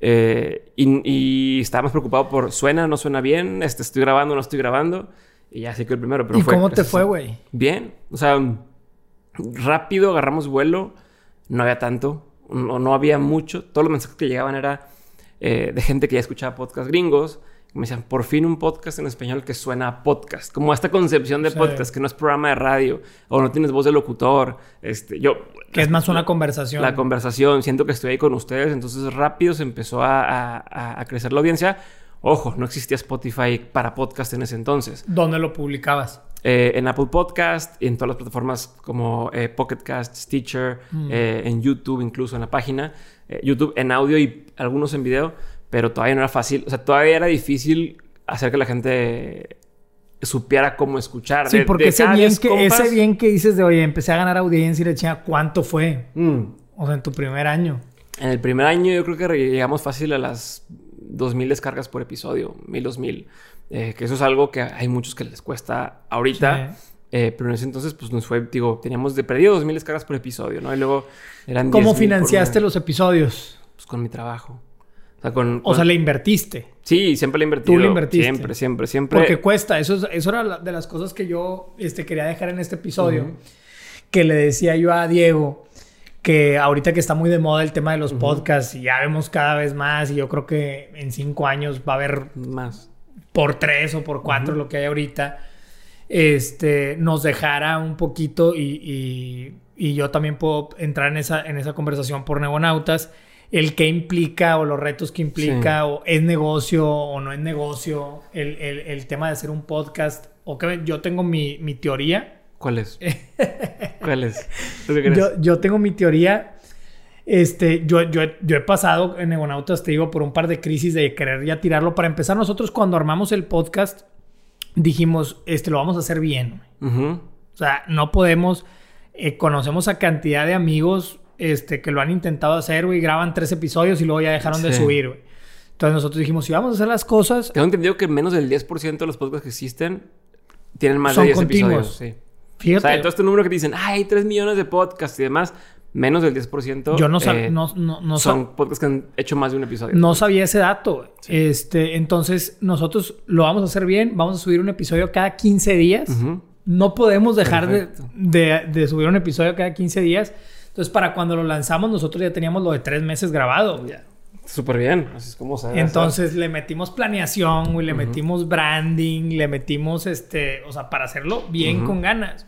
Eh, y, y estaba más preocupado por, ¿suena, no suena bien? Este, ¿Estoy grabando, no estoy grabando? Y ya así que el primero, pero ¿Y fue... cómo te fue, güey? Bien. O sea, rápido agarramos vuelo. No había tanto. No, no había mucho. Todos los mensajes que llegaban era eh, de gente que ya escuchaba podcast gringos. Me decían, por fin un podcast en español que suena a podcast. Como esta concepción de Sí. podcast, que no es programa de radio. O no tienes voz de locutor. Este, yo... Que es más una conversación. La conversación, siento que estoy ahí con ustedes, entonces rápido se empezó a, a- a- a crecer la audiencia. Ojo, no existía Spotify para podcast en ese entonces. ¿Dónde lo publicabas? Eh, en Apple Podcast y en todas las plataformas como eh, Pocket Cast, Stitcher, Mm. eh, en YouTube incluso en la página. Eh, YouTube en audio y algunos en video, pero todavía no era fácil. O sea, todavía era difícil hacer que la gente supiera cómo escuchar. Sí, De- porque de ese bien, 10 que, compas- ese bien que dices de, oye, empecé a ganar audiencia y le decía, ¿cuánto fue? Mm. O sea, en tu primer año. En el primer año yo creo que llegamos fácil a las 2.000 descargas por episodio, 1.000, 2.000. Eh, que eso es algo que hay muchos que les cuesta ahorita. Sí. Eh, pero en ese entonces, pues nos fue, digo, teníamos de perdido 2.000 descargas por episodio, ¿no? Y luego eran ¿Cómo 10,000 por financiaste los episodios? Pues con mi trabajo. O sea, con... O sea, le invertiste. Sí, siempre le he invertido. Tú le invertiste. Siempre, siempre, siempre. Porque cuesta. Eso, es- eso era de las cosas que yo este, quería dejar en este episodio. Que le decía yo a Diego que ahorita que está muy de moda el tema de los podcasts y ya vemos cada vez más y yo creo que en cinco años va a haber Más. por tres o por cuatro lo que hay ahorita, este, nos dejara un poquito y, y- y yo también puedo entrar en esa, en esa conversación por Neonautas, el qué implica o los retos que implica Sí. o es negocio o no es negocio, el, el- el tema de hacer un podcast, o que yo tengo mi, mi teoría, ¿Cuál es? ¿Cuál es? Yo, yo tengo mi teoría. Este, yo, yo, he- yo he pasado en Egonautas, te digo, por un par de crisis de querer ya tirarlo. Para empezar, nosotros cuando armamos el podcast, dijimos, este, lo vamos a hacer bien. O sea, no podemos, eh, conocemos a cantidad de amigos, este, que lo han intentado hacer, güey, graban tres episodios y luego ya dejaron de Sí. subir, güey. Entonces nosotros dijimos, si vamos a hacer las cosas, Tengo entendido que menos del 10% de los podcasts que existen tienen más Son de 10 continuos. episodios. Sí. O fíjate, sea, de todo este número que te dicen, "Ay, hay 3 millones de podcasts y demás, menos del 10%. yo no, eh, no, no, son podcasts que han hecho más de un episodio. No sabía ese dato. güey. Este, entonces, nosotros lo vamos a hacer bien. Vamos a subir un episodio cada 15 días. No podemos dejar de, Perfecto. de- de subir un episodio cada 15 días. Entonces, para cuando lo lanzamos, nosotros ya teníamos lo de tres meses grabado. güey. Súper bien. Así es como se debe hacer. Entonces, le metimos planeación, güey, le metimos branding, le metimos este, o sea, para hacerlo bien con ganas.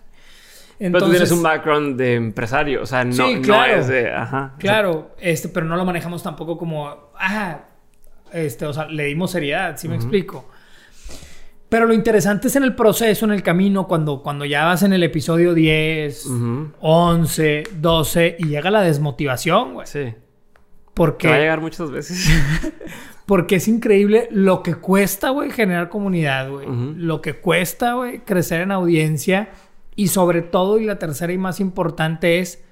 Pero tú Entonces, tienes un background de empresario. O sea, no, Sí, no claro. es de... Ajá. Claro, este, pero no lo manejamos tampoco como, ah, este, o sea, le dimos seriedad, ¿sí me explico? Pero lo interesante es en el proceso, en el camino, cuando, cuando ya vas en el episodio 10, Ujú. 11, 12 y llega la desmotivación, güey. Sí. Que va a Porque, llegar muchas veces. porque es increíble lo que cuesta, güey, generar comunidad, güey. Lo que cuesta, güey, crecer en audiencia. Y sobre todo, y la tercera y más importante es,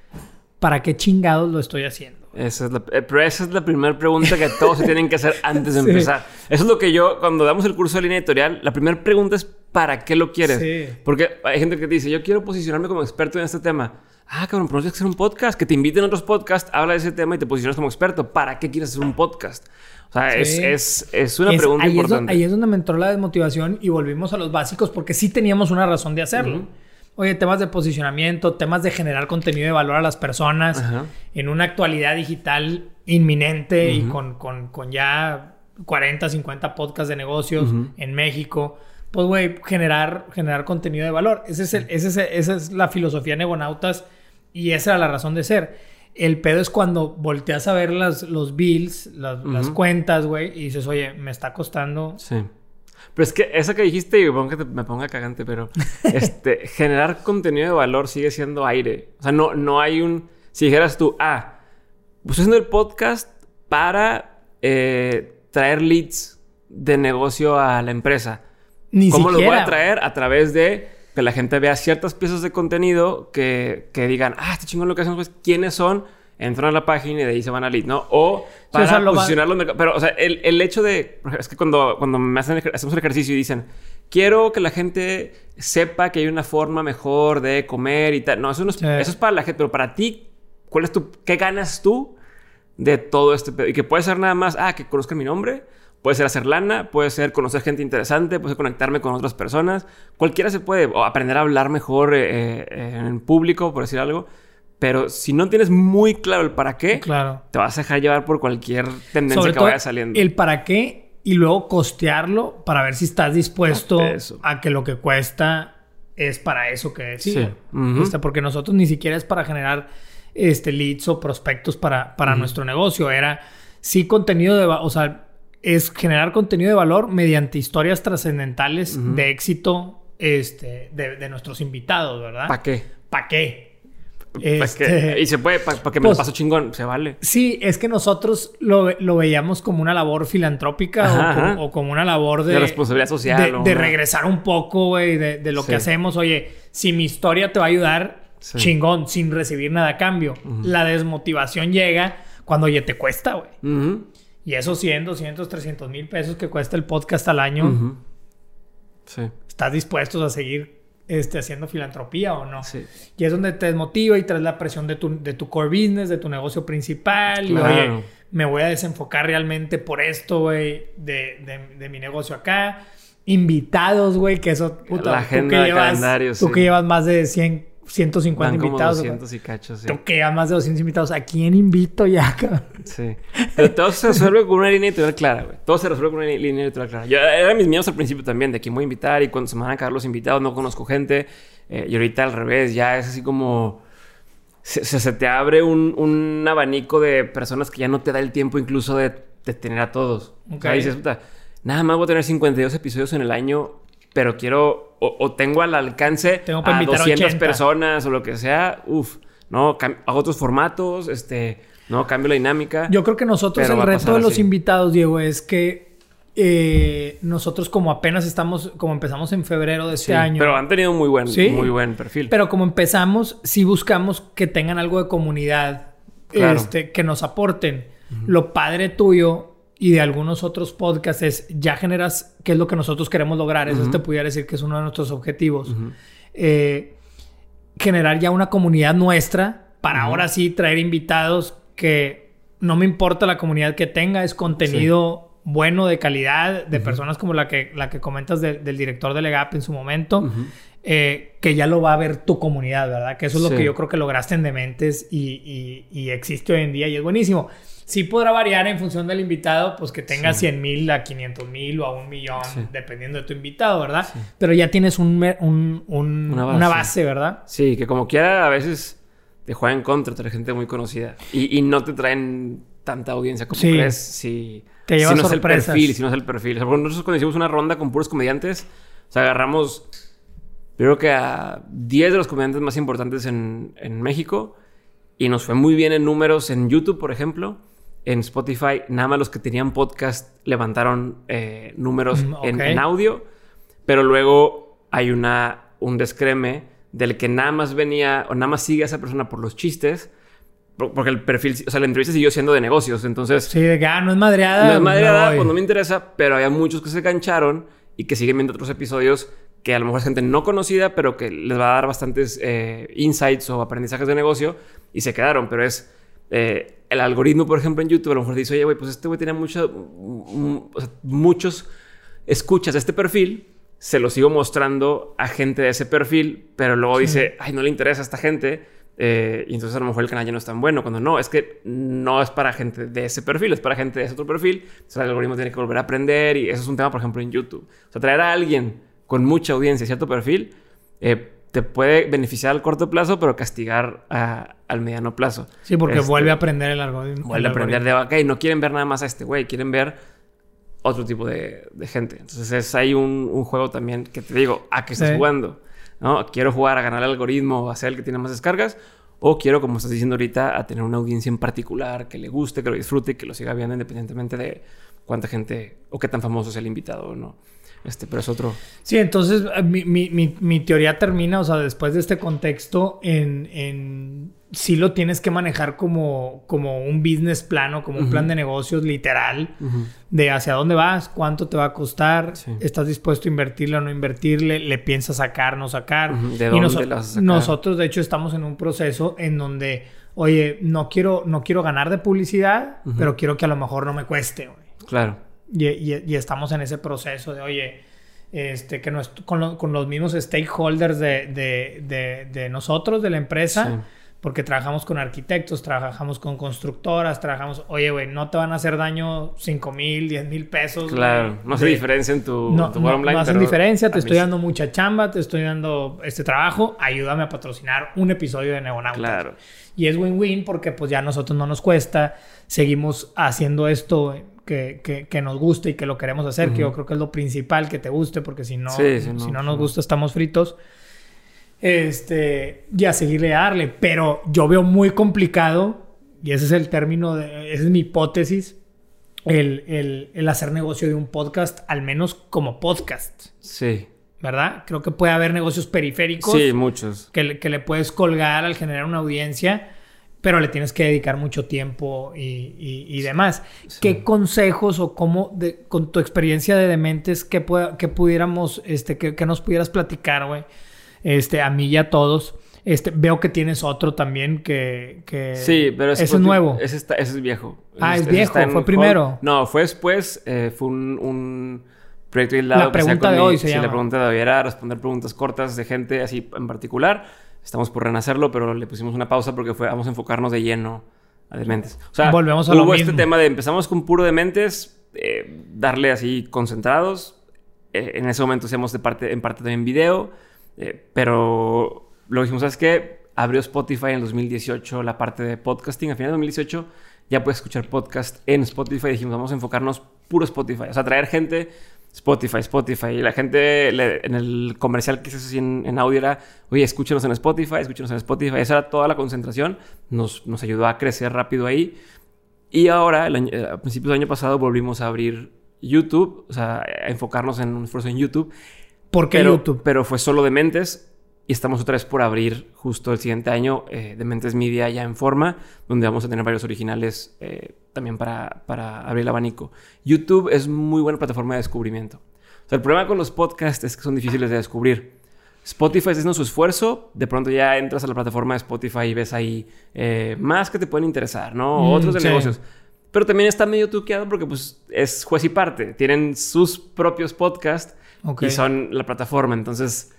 ¿para qué chingados lo estoy haciendo? Esa es la, eh, pero esa es la primera pregunta que todos se tienen que hacer antes de Sí. empezar. Eso es lo que yo, cuando damos el curso de línea editorial, la primera pregunta es ¿para qué lo quieres? Sí. Porque hay gente que te dice, yo quiero posicionarme como experto en este tema. Ah, cabrón, pero no tienes que hacer un podcast. Que te inviten a otros podcasts, habla de ese tema y te posicionas como experto. ¿Para qué quieres hacer un podcast? O sea, es, Sí. es, es una Es- pregunta ahí importante. ahí es donde me entró la desmotivación y volvimos a los básicos porque sí teníamos una razón de hacerlo. Oye, temas de posicionamiento, temas de generar contenido de valor a las personas Ajá. en una actualidad digital inminente y con, con- con ya 40, 50 podcasts de negocios en México. Pues, güey, generar, generar contenido de valor. Ese es el- ese es- esa es la filosofía de Negonautas y esa era la razón de ser. El pedo es cuando volteas a ver las, los bills, las, las cuentas, güey, y dices, oye, me está costando. Sí. Pero es que esa que dijiste, y que te- me ponga cagante, pero este, generar contenido de valor sigue siendo aire. O sea, no, no hay un. Si dijeras tú, ah, pues estoy haciendo el podcast para eh, traer leads de negocio a la empresa. Ni ¿Cómo los voy siquiera. a traer? A través de que la gente vea ciertas piezas de contenido que, que digan, ah, este chingón lo que hacen, pues, ¿quiénes son? Entran a la página y de ahí se van a lead, ¿no? O para o sea, lo posicionar los mercados. Pero, o sea, el, el hecho de... Es que cuando, cuando me hacen, hacemos el ejercicio y dicen, quiero que la gente sepa que hay una forma mejor de comer y tal. No, eso, no es, Sí. eso es para la gente. Pero para ti, ¿cuál es tu... ¿Qué ganas tú de todo este pedo? Y que puede ser nada más, ah, que conozcan mi nombre. Puede ser hacer lana, puede ser conocer gente interesante, puede ser conectarme con otras personas. Cualquiera se puede, o aprender a hablar mejor eh, eh, en público, por decir algo. Pero si no tienes muy claro el para qué, Claro. te vas a dejar llevar por cualquier tendencia Sobre que todo vaya saliendo. el para qué y luego costearlo para ver si estás dispuesto Eso. a que lo que cuesta es para eso que Sí. sí. Ujú. Este, porque nosotros ni siquiera es para generar este leads o prospectos para, para nuestro negocio. Era sí contenido de, o sea, es generar contenido de valor mediante historias trascendentales de éxito este, de, de nuestros invitados, ¿verdad? ¿Para qué? ¿Para qué? Este- Y se puede, para que me Pues- lo paso chingón, se vale. Sí, es que nosotros lo, lo veíamos como una labor filantrópica Ajá, o, como, ajá. o como una labor de, De responsabilidad social, De, regresar un poco, güey, de, de lo Sí. que hacemos. Oye, si mi historia te va a ayudar, Sí. chingón, sin recibir nada a cambio. La desmotivación llega cuando, oye, te cuesta, güey. Y esos 100, 200, 300 mil pesos que cuesta el podcast al año. Sí, ¿estás dispuestos a seguir este, haciendo filantropía o no? sí. Y es donde te desmotiva y traes la presión de tu, de tu core business, de tu negocio principal. Y oye, me voy a desenfocar realmente por esto, güey, de, de- de mi negocio acá. Invitados, güey, que eso, puta, La tú que llevas, tú sí. que llevas más de 100, 150 Van como invitados. 200 y cachos, sí. Llevas más de 200 invitados. ¿A quién invito ya, cabrón? Sí. Pero todo se resuelve con una línea editorial clara, güey. Todo se resuelve con una línea editorial clara. Yo, eran mis miedos al principio también, de quién voy a invitar y cuando se me van a acabar los invitados, no conozco gente. Eh, y ahorita al revés, ya es así como... Se, se, se te abre un, un abanico de personas que ya no te da el tiempo incluso de, de tener a todos. O sea, Ok. dices, puta, nada más voy a tener 52 episodios en el año, pero quiero... O, o tengo al alcance Tengo a invitar 200 80. personas o lo que sea. Uf, ¿no? Hago otros formatos, este... No, cambio la dinámica. Yo creo que nosotros el reto de los así. invitados, Diego, es que eh, nosotros como apenas estamos, como empezamos en febrero de este Sí, año. Pero han tenido muy buen, Sí. muy buen perfil. Pero como empezamos, sí buscamos que tengan algo de comunidad, Claro. este, que nos aporten. Lo padre tuyo y de algunos otros podcasts es ya generas, que es lo que nosotros queremos lograr. Eso te pudiera decir que es uno de nuestros objetivos. Eh, generar ya una comunidad nuestra para ahora sí traer invitados que no me importa la comunidad que tenga, es contenido bueno, de calidad, de personas como la que, la que comentas del- del director de Legap en su momento, eh, que ya lo va a ver tu comunidad, ¿verdad? Que eso es lo que yo creo que lograste en Dementes y, y- y existe hoy en día y es buenísimo. Sí podrá variar en función del invitado, pues que tenga Sí. 100 mil a 500 mil o a un millón, Sí. dependiendo de tu invitado, ¿verdad? Pero ya tienes un, me- un- un- Una una, base. ¿verdad? Sí, que como quiera a veces te juegan contra, trae gente muy conocida. Y, y no te traen tanta audiencia como Sí. crees si, Te llevas si no es el perfil, si no es el perfil. O sea, nosotros cuando hicimos una ronda con puros comediantes, o sea, agarramos, yo creo que a 10 de los comediantes más importantes en, en México y nos fue muy bien en números en YouTube, por ejemplo. En Spotify, nada más los que tenían podcast levantaron eh, números Mm, en, audio, pero luego hay una, un descreme del que nada más venía o nada más sigue a esa persona por los chistes, por- porque el perfil, o sea, la entrevista siguió siendo de negocios, entonces Sí, de que ah, no es madreada. no es madreada, pues no me interesa, pero había muchos que se gancharon y que siguen viendo otros episodios que a lo mejor es gente no conocida, pero que les va a dar bastantes eh, insights o aprendizajes de negocio y se quedaron, pero es eh, el algoritmo, por ejemplo, en YouTube, a lo mejor dice, oye, güey, pues este güey tenía mucho, mm, o sea, muchos escuchas de este perfil, se lo sigo mostrando a gente de ese perfil, pero luego dice, ay, no le interesa a esta gente. eh, y entonces a lo mejor el canal ya no es tan bueno. Cuando no, es que no es para gente de ese perfil, es para gente de ese otro perfil. Entonces el algoritmo tiene que volver a aprender y eso es un tema, por ejemplo, en YouTube. O sea, traer a alguien con mucha audiencia cierto perfil eh, te puede beneficiar al corto plazo, pero castigar a- al mediano plazo. Sí, porque Este, vuelve a aprender el algoritmo. Vuelve a aprender de, ok, no quieren ver nada más a este güey, quieren ver otro tipo de, de gente. Entonces es ahí un, un juego también que te digo, ¿a qué estás Sí. jugando? ¿No? ¿Quiero jugar a ganar el algoritmo, a ser el que tiene más descargas? ¿O quiero, como estás diciendo ahorita, a tener una audiencia en particular que le guste, que lo disfrute que lo siga viendo independientemente de cuánta gente o qué tan famoso sea el invitado o no? Este, pero es otro... Sí, entonces eh, mi, mi- mi- mi teoría termina, o sea, después de este contexto, en, en sí lo tienes que manejar como, como un business plano, como un plan de negocios literal, de hacia dónde vas, cuánto te va a costar, Sí. estás dispuesto a invertirle o no invertirle, le piensas sacar, no sacar. Ujú, ¿de Y dónde noso- la vas a sacar? nosotros, de hecho, estamos en un proceso en donde, oye, no quiero, no quiero ganar de publicidad, pero quiero que a lo mejor no me cueste. Claro. Y, y- y estamos en ese proceso de, oye, este, que nos- con, lo- con los mismos stakeholders de, de- de- de nosotros, de la empresa, Sí. porque trabajamos con arquitectos, trabajamos con constructoras, trabajamos, oye, güey, no te van a hacer daño 5 mil, 10 mil pesos. Claro. No hace diferencia en tu, No, en tu no- bottom line, no hacen pero diferencia, te estoy dando mucha chamba, te estoy dando este trabajo, ayúdame a patrocinar un episodio de Neonautas. Claro. Y es win-win porque pues ya a nosotros no nos cuesta, seguimos haciendo esto que, que- que nos gusta y que lo queremos hacer, que yo creo que es lo principal, que te guste, porque si no, Sí, sí, no, si no nos gusta estamos fritos. Este, y a seguirle a darle. Pero yo veo muy complicado, y ese es el término, de, esa es mi hipótesis, el, el, el hacer negocio de un podcast, al menos como podcast. Sí. ¿Verdad? Creo que puede haber negocios periféricos. Sí, muchos. Que, le- que le puedes colgar al generar una audiencia, pero le tienes que dedicar mucho tiempo y, y- y demás. ¿Qué consejos o cómo, de- con tu experiencia de dementes, que, que pudiéramos, este, que, que nos pudieras platicar, güey? Este, a mí y a todos. Este, veo que tienes otro también que... que Sí, pero ese es nuevo. Ese, está- ese es viejo. Ah, es Ese viejo, está en fue primero. No, fue después. eh, fue un, un proyecto aislado. La pregunta de mi- hoy se sí, llama. la pregunta de hoy era responder preguntas cortas de gente así en particular. Estamos por renacerlo, pero le pusimos una pausa porque fue, vamos a enfocarnos de lleno a dementes. O sea, Volvemos a lo hubo este mismo. tema de empezamos con puro dementes, eh, darle así concentrados. Eh, en ese momento hacíamos de parte, en parte también video, eh, pero luego dijimos, ¿sabes qué? Abrió Spotify en el 2018 la parte de podcasting. A final de 2018 ya puedes escuchar podcast en Spotify. Dijimos, vamos a enfocarnos puro Spotify. O sea, traer gente Spotify, Spotify. Y la gente le- en el comercial que se así en, en audio era, oye, escúchenos en Spotify, escúchenos en Spotify. Esa era toda la concentración. Nos, nos ayudó a crecer rápido ahí. Y ahora, el año- eh, a principios del año pasado, volvimos a abrir YouTube, o sea, a enfocarnos en un esfuerzo en YouTube. ¿Por qué pero, YouTube? Pero fue solo Dementes y estamos otra vez por abrir justo el siguiente año eh, Dementes Media ya en forma, donde vamos a tener varios originales eh, también para, para abrir el abanico. YouTube es muy buena plataforma de descubrimiento. O sea, el problema con los podcasts es que son difíciles de descubrir. Spotify está haciendo su esfuerzo, de pronto ya entras a la plataforma de Spotify y ves ahí eh, más que te pueden interesar, ¿no? Mm, Otros de sí. negocios. Pero también está medio tuqueado porque pues es juez y parte. Tienen sus propios podcasts Ok. y son la plataforma. Entonces,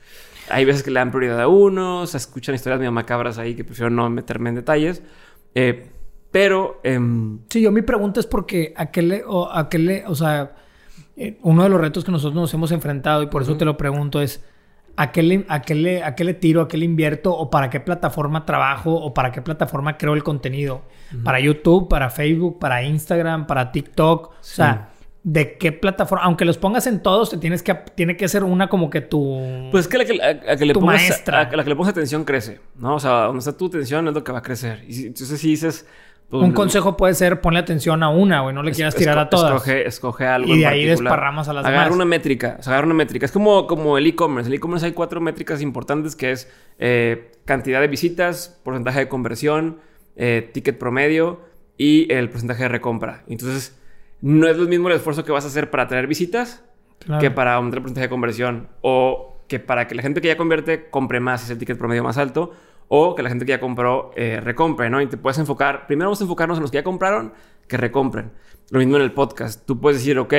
hay veces que le dan prioridad a uno, se escuchan historias medio macabras ahí que prefiero no meterme en detalles. Eh, pero, em, Sí, yo mi pregunta es porque a qué le, o, a qué le, o sea, eh, uno de los retos que nosotros nos hemos enfrentado y por eso te lo pregunto es ¿a qué, le, a, qué le, ¿a qué le tiro, a qué le invierto o para qué plataforma trabajo o para qué plataforma creo el contenido? Para YouTube, para Facebook, para Instagram, para TikTok, o sea, ¿de qué plataforma? Aunque los pongas en todos, te tienes que, tiene que ser una como que tu... pues es que la que, a- a que le Tu pongas, maestra. a, a la que le pongas atención crece, ¿no? O sea, donde está tu atención es lo que va a crecer. Y si, entonces si dices... pues, un consejo puede ser ponle atención a una, güey, no le quieras tirar a todas. Escoge, escoge algo. Y en de ahí desparramas a las Agarra demás. una métrica. O sea, agarra una métrica. Es como, como el e-commerce. El e-commerce hay cuatro métricas importantes que es eh, cantidad de visitas, porcentaje de conversión, eh, ticket promedio y el porcentaje de recompra. Entonces, no es lo mismo el esfuerzo que vas a hacer para traer visitas Claro. que para aumentar el porcentaje de conversión. O que para que la gente que ya convierte compre más, es el ticket promedio más alto. O que la gente que ya compró eh, recompre, ¿no? Y te puedes enfocar. Primero vamos a enfocarnos en los que ya compraron, que recompren. Lo mismo en el podcast. Tú puedes decir, ok,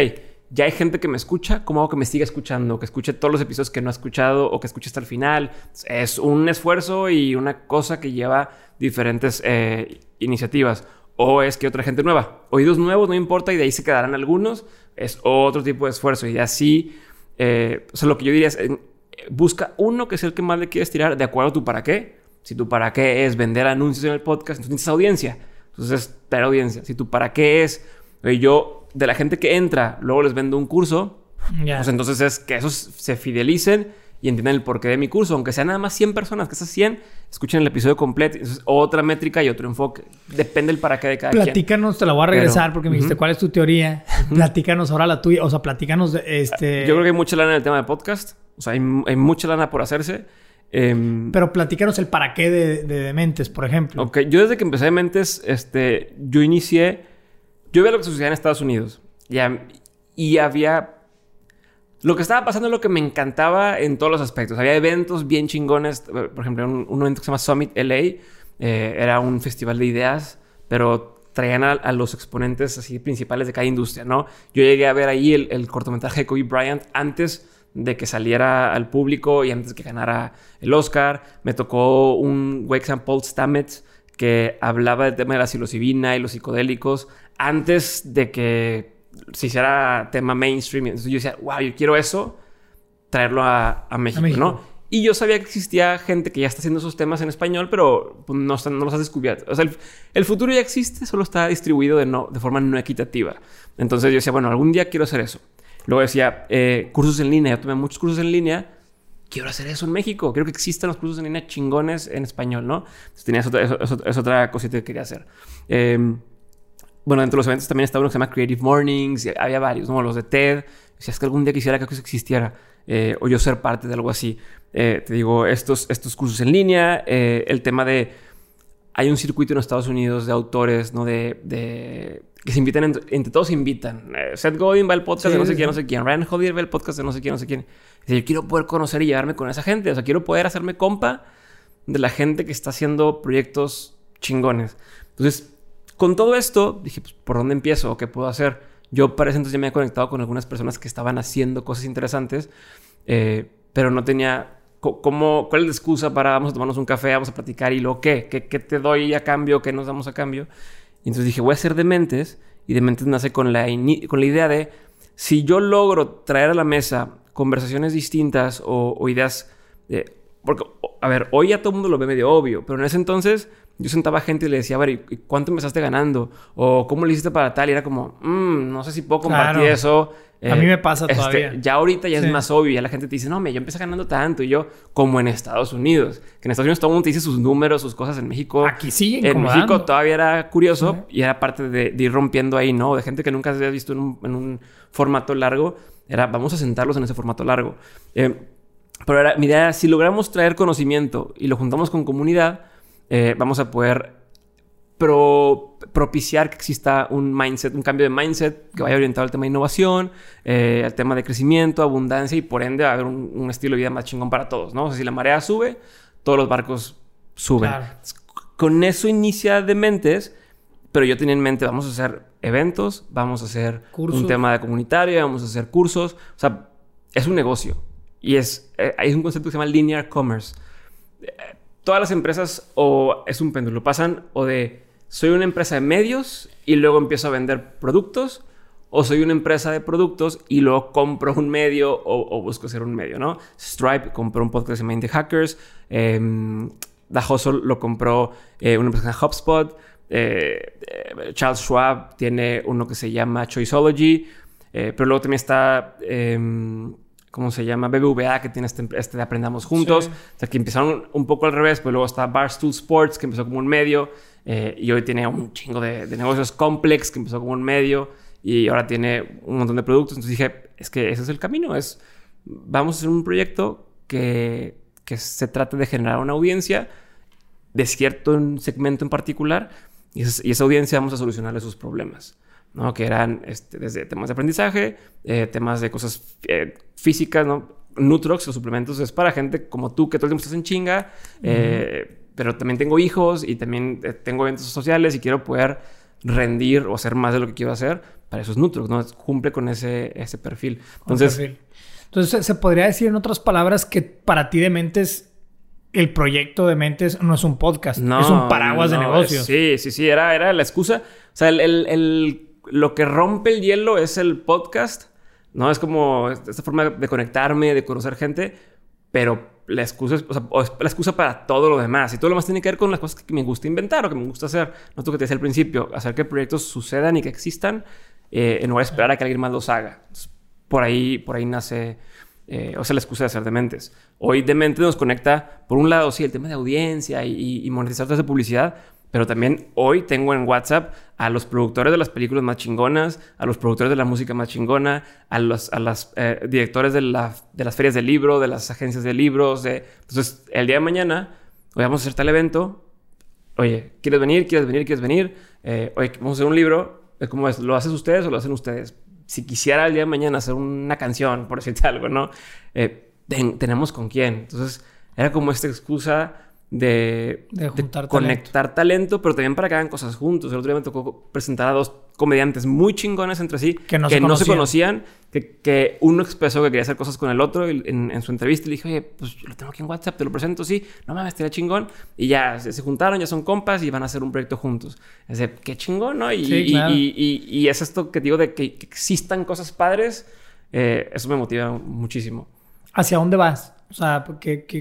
ya hay gente que me escucha, ¿cómo hago que me siga escuchando? Que escuche todos los episodios que no ha escuchado o que escuche hasta el final. Es un esfuerzo y una cosa que lleva diferentes eh, iniciativas. O es que otra gente nueva. Oídos nuevos, no importa, y de ahí se quedarán algunos. Es otro tipo de esfuerzo. Y así, eh, o sea, lo que yo diría es, eh, busca uno que es el que más le quieres tirar de acuerdo a tu para qué. Si tu para qué es vender anuncios en el podcast, entonces necesitas audiencia. Entonces, traer audiencia. Si tu para qué es, oye, yo, de la gente que entra, luego les vendo un curso, Ya. pues entonces es que esos se fidelicen y entiendan el porqué de mi curso. Aunque sean nada más 100 personas, que esas 100 escuchen el episodio completo. Entonces, otra métrica y otro enfoque. Depende del para qué de cada quien. Platícanos, te la voy a regresar Pero- porque me dijiste cuál es tu teoría. Platícanos ahora la tuya. O sea, platícanos de este. Yo creo que hay mucha lana en el tema de podcast. O sea, hay, hay mucha lana por hacerse. Em, Pero platícanos el para qué de, de Dementes, por ejemplo. Ok, yo desde que empecé de Mentes, este, yo inicié, yo veía lo que sucedía en Estados Unidos. Ya, y había, lo que estaba pasando es lo que me encantaba en todos los aspectos. Había eventos bien chingones, por ejemplo, un, un evento que se llama Summit LA, eh, era un festival de ideas, pero traían a, los exponentes así principales de cada industria, ¿no? Yo llegué a ver ahí el, cortometraje de Kobe Bryant antes de que saliera al público y antes que ganara el Oscar. Me tocó un se llama Paul Stamets que hablaba del tema de la psilocibina y los psicodélicos antes de que se hiciera tema mainstream. Entonces yo decía, wow, yo quiero eso, traerlo a, a México, México. ¿no? Y yo sabía que existía gente que ya está haciendo esos temas en español, pero pues, no, no los has descubierto. O sea, el, el futuro ya existe, solo está distribuido de, no, de forma no equitativa. Entonces yo decía, bueno, algún día quiero hacer eso. Luego decía, eh, cursos en línea. Yo tomé muchos cursos en línea. quiero hacer eso en México. Quiero que existan los cursos en línea chingones en español, ¿no? Entonces tenía eso, es otra cosita que quería hacer. Eh, bueno, dentro de los eventos también estaba uno que se llama Creative Mornings, y había varios, ¿no? Los de TED. Si es que algún día quisiera que eso existiera, eh, o yo ser parte de algo así. Eh, te digo, estos, estos cursos en línea, eh, el tema de... Hay un circuito en Estados Unidos de autores, ¿no? De, de que se invitan, entre, todos se invitan. Seth Godin va al podcast de no sé quién, no sé quién. Ryan Holiday va al podcast de no sé quién, no sé quién. yo quiero poder conocer y llevarme con esa gente. O sea, quiero poder hacerme compa de la gente que está haciendo proyectos chingones. Entonces, con todo esto, dije, pues, ¿por dónde empiezo? ¿O qué puedo hacer? Yo para ese entonces ya me había conectado con algunas personas que estaban haciendo cosas interesantes, eh, pero no tenía cómo, cuál es la excusa para vamos a tomarnos un café, vamos a platicar y lo qué, qué, te doy a cambio, qué nos damos a cambio. Y entonces dije, voy a hacer Dementes y Dementes nace con la, con la idea de si yo logro traer a la mesa conversaciones distintas o, ideas, porque, a ver, hoy ya todo el mundo lo ve medio obvio, pero en ese entonces yo sentaba gente y le decía, a ver, ¿y cuánto empezaste ganando? O ¿cómo le hiciste para tal? Y era como, mmm, no sé si puedo compartir eso. a mí me pasa este, todavía. ya ahorita ya es más obvio. Ya la gente te dice, no, me, yo empecé ganando tanto. Y yo, como en Estados Unidos. Que en Estados Unidos todo el mundo te dice sus números, sus cosas. En México... Aquí sí, En México todavía era curioso. Y era parte de, ir rompiendo ahí, ¿no? De gente que nunca se había visto en un, formato largo. Era, vamos a sentarlos en ese formato largo. Eh, pero era, mi idea si logramos traer conocimiento y lo juntamos con comunidad eh, vamos a poder propiciar que exista un mindset, un cambio de mindset que vaya orientado al tema de innovación, eh, al tema de crecimiento, abundancia y por ende a haber un, estilo de vida más chingón para todos, ¿no? O sea, si la marea sube, todos los barcos suben. Con eso inicia de mentes, pero yo tenía en mente, vamos a hacer eventos, vamos a hacer un tema de comunitario, vamos a hacer cursos, o sea, es un negocio. Y es, eh, hay un concepto que se llama linear commerce todas las empresas o es un péndulo, pasan o de soy una empresa de medios y luego empiezo a vender productos o soy una empresa de productos y luego compro un medio o, busco ser un medio, ¿no? Stripe compró un podcast de The Hackers, eh, The Hustle lo compró eh, una empresa de HubSpot, eh, eh, Charles Schwab tiene uno que se llama Choiceology, pero luego también está em, ¿cómo se llama? BBVA, que tiene este, este de Aprendamos Juntos. O sea, que empezaron un poco al revés, pues luego está Barstool Sports, que empezó como un medio, eh, y hoy tiene un chingo de, negocios Complex, que empezó como un medio, y ahora tiene un montón de productos. Entonces dije, es que ese es el camino, es, vamos a hacer un proyecto que, que se trate de generar una audiencia de cierto segmento en particular, y, y esa audiencia vamos a solucionarle sus problemas. ¿No? Que eran este, desde temas de aprendizaje, eh, temas de cosas eh, físicas, ¿no? Nutrox, los suplementos, es para gente como tú que todo el tiempo estás en chinga, eh, pero también tengo hijos y también tengo eventos sociales y quiero poder rendir o hacer más de lo que quiero hacer. Para eso es Nutrox, ¿no? Cumple con ese, ese perfil. Entonces, Entonces, se podría decir en otras palabras que para ti de Mentes el proyecto de Mentes no es un podcast, no, es un paraguas de negocios. sí, sí, sí, era, era la excusa. O sea, el lo que rompe el hielo es el podcast, ¿no? Es como esta forma de conectarme, de conocer gente, pero la excusa es, la excusa para todo lo demás. Y todo lo demás tiene que ver con las cosas que me gusta inventar o que me gusta hacer. No que te decía al principio, hacer que proyectos sucedan y que existan eh, en lugar de esperar a que alguien más los haga. por ahí, por ahí nace, eh, o sea, la excusa de hacer dementes. Hoy Dementes nos conecta, por un lado, sí, el tema de audiencia y, y monetizar de publicidad, pero también hoy tengo en WhatsApp a los productores de las películas más chingonas, a los productores de la música más chingona, a los a las, eh, directores de, la, de, las ferias del libro, de las agencias de libros. De... Entonces, el día de mañana, hoy vamos a hacer tal evento. Oye, ¿quieres venir? ¿Quieres venir? ¿Quieres venir? Eh, oye, vamos a hacer un libro. ¿Cómo es? ¿Lo haces ustedes o lo hacen ustedes? Si quisiera el día de mañana hacer una canción, por decirte algo, ¿no? Eh, tenemos con quién. Entonces, era como esta excusa de, conectar talento. pero también para que hagan cosas juntos. El otro día me tocó presentar a dos comediantes muy chingones entre sí que no, se, conocían, que, uno expresó que quería hacer cosas con el otro en, su entrevista. Y le dije, oye, pues yo lo tengo aquí en WhatsApp, te lo presento, sí. No mames, estaría chingón. Y ya se, juntaron, ya son compas y van a hacer un proyecto juntos. Es de, qué chingón, ¿no? Y, es esto que digo de que, existan cosas padres. Eh, eso me motiva muchísimo. ¿Hacia dónde vas? O sea,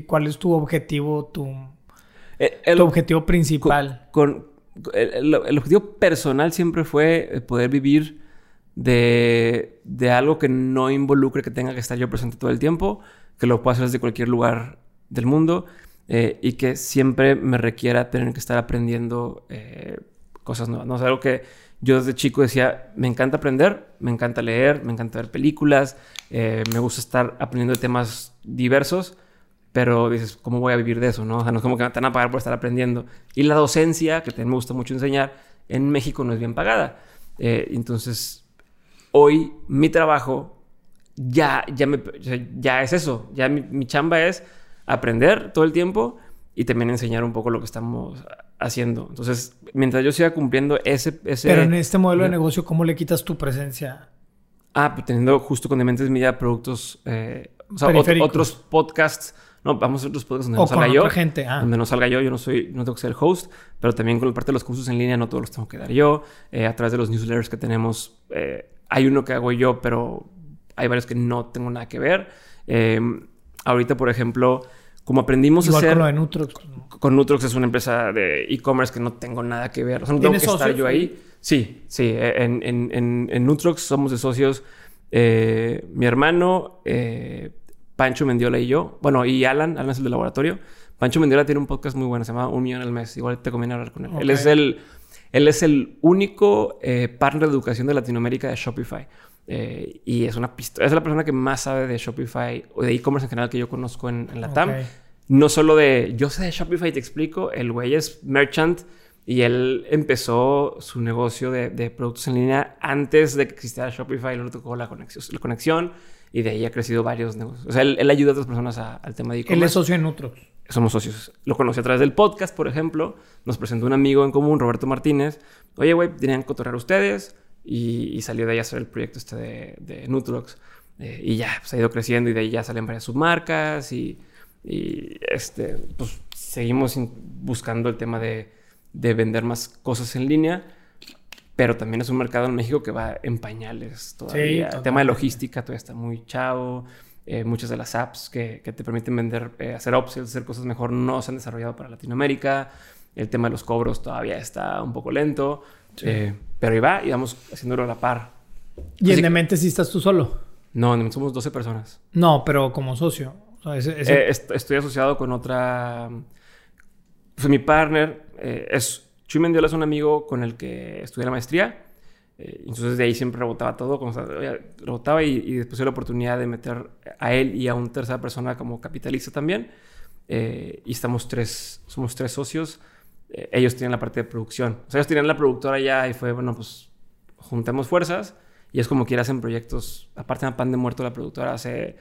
cuál es tu objetivo, tu eh, el, objetivo principal. Con, el, objetivo personal siempre fue eh, poder vivir de, de, algo que no involucre que tenga que estar yo presente todo el tiempo, que lo puedo hacer desde cualquier lugar del mundo eh, y que siempre me requiera tener que estar aprendiendo eh, cosas nuevas. ¿no? O algo que yo desde chico decía, me encanta aprender, me encanta leer, me encanta ver películas, eh, me gusta estar aprendiendo de temas diversos, pero dices, ¿cómo voy a vivir de eso? No? O sea, no es como que me van a pagar por estar aprendiendo. Y la docencia, que también me gusta mucho enseñar, en México no es bien pagada. entonces, hoy mi trabajo ya, ya, me, ya es eso, ya mi, mi chamba es aprender todo el tiempo y también enseñar un poco lo que estamos haciendo. Entonces, mientras yo siga cumpliendo ese... ese Pero en este modelo de negocio, ¿cómo le quitas tu presencia? Ah, pues teniendo justo con Dementes Media productos... Eh, o sea, otros podcasts... No, vamos a hacer otros podcasts donde no salga yo. gente. Ah. Donde no salga yo. Yo no soy... No tengo que ser el host. Pero también con la parte de los cursos en línea no todos los tengo que dar yo. Eh, a través de los newsletters que tenemos... Eh, hay uno que hago yo, pero hay varios que no tengo nada que ver. Eh, ahorita, por ejemplo, como aprendimos a hacer... con lo de Nutrox. Con Nutrox es una empresa de e-commerce que no tengo nada que ver. O sea, no tengo que estar yo ahí. Sí, sí. En, en, en, Nutrox somos de socios eh, mi hermano, eh, Pancho Mendiola y yo. Bueno, y Alan. Alan es el del laboratorio. Pancho Mendiola tiene un podcast muy bueno. Se llama Un Millón al Mes. Igual te conviene hablar con él. Él es el... Él es el único eh, partner de educación de Latinoamérica de Shopify. Eh, y es una pistola. Es la persona que más sabe de Shopify o de e-commerce en general que yo conozco en, la TAM. No solo de yo sé de Shopify, te explico. El güey es merchant y él empezó su negocio de, productos en línea antes de que existiera Shopify. Luego tocó la conexión, la conexión y de ahí ha crecido varios negocios. O sea, él, ayuda a otras personas al tema de e-commerce. Él es socio en Nutrox. Somos socios. Lo conocí a través del podcast, por ejemplo. Nos presentó un amigo en común, Roberto Martínez. Oye, güey, tenían que cotorrear ustedes y, salió de ahí a hacer el proyecto este de, de Nutrox. Eh, y ya, pues ha ido creciendo y de ahí ya salen varias submarcas y, y este, pues seguimos buscando el tema de, de, vender más cosas en línea. Pero también es un mercado en México que va en pañales todavía. el tema de logística todavía está muy chavo. Eh, muchas de las apps que, que te permiten vender, eh, hacer upsells, hacer cosas mejor, no se han desarrollado para Latinoamérica. El tema de los cobros todavía está un poco lento. Eh, pero ahí va y vamos haciéndolo a la par. ¿Y en Demente sí estás tú solo? No, en Demente somos 12 personas. No, pero como socio. Estoy asociado con otra... Pues mi partner es... Chuy Mendiola es un amigo con el que estudié la maestría. entonces de ahí siempre rebotaba todo. Como, rebotaba y, y, después tuve la oportunidad de meter a él y a una tercera persona como capitalista también. y estamos tres... Somos tres socios. Eh, ellos tienen la parte de producción. O sea, ellos tenían la productora ya y fue, bueno, pues juntemos fuerzas y es como que hacen proyectos. Aparte de Pan de Muerto, la productora hace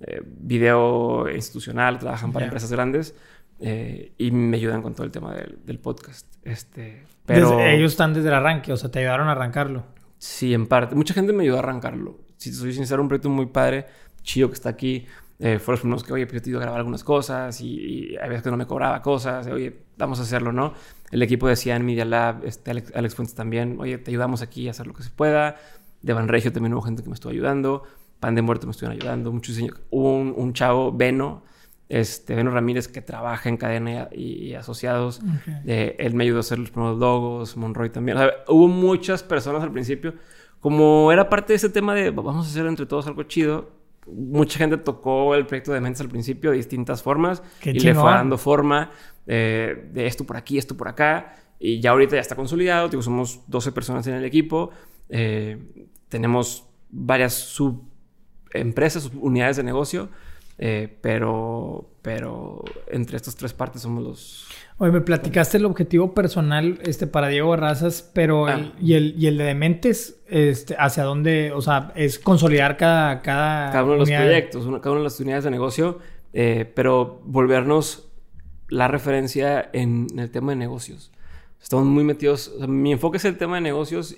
eh, video institucional, trabajan para empresas grandes eh, y me ayudan con todo el tema del, podcast. Este, pero... ellos están desde el arranque, o sea, te ayudaron a arrancarlo. Sí, en parte. Mucha gente me ayudó a arrancarlo. Si soy sincero, un proyecto muy padre, chido que está aquí. Eh, fueron los primeros que, oye, pues yo te iba a grabar algunas cosas y, hay veces que no me cobraba cosas, oye, vamos a hacerlo, ¿no? El equipo de Cian Media Lab, este Alex, Fuentes también, oye, te ayudamos aquí a hacer lo que se pueda. De Van Regio también hubo gente que me estuvo ayudando. Pan de Muerto me estuvieron ayudando. Muchos Hubo un, chavo, Beno, este, Beno Ramírez, que trabaja en cadena y, asociados. Eh, él me ayudó a hacer los primeros logos, Monroy también. hubo muchas personas al principio. Como era parte de ese tema de vamos a hacer entre todos algo chido, mucha gente tocó el proyecto de Mentes al principio de distintas formas y le fue dando forma eh, de esto por aquí, esto por acá. Y ya ahorita ya está consolidado, digo, somos 12 personas en el equipo, eh, tenemos varias subempresas, unidades de negocio, eh, pero, pero entre estas tres partes somos los... Oye, me platicaste el objetivo personal este, para Diego Barrazas, pero ah. y, el, y el de Dementes, este, ¿hacia dónde? O sea, es consolidar cada... Cada, cada uno de los proyectos, cada una de las unidades de negocio, eh, pero volvernos la referencia en, el tema de negocios. Estamos muy metidos, mi enfoque es el tema de negocios.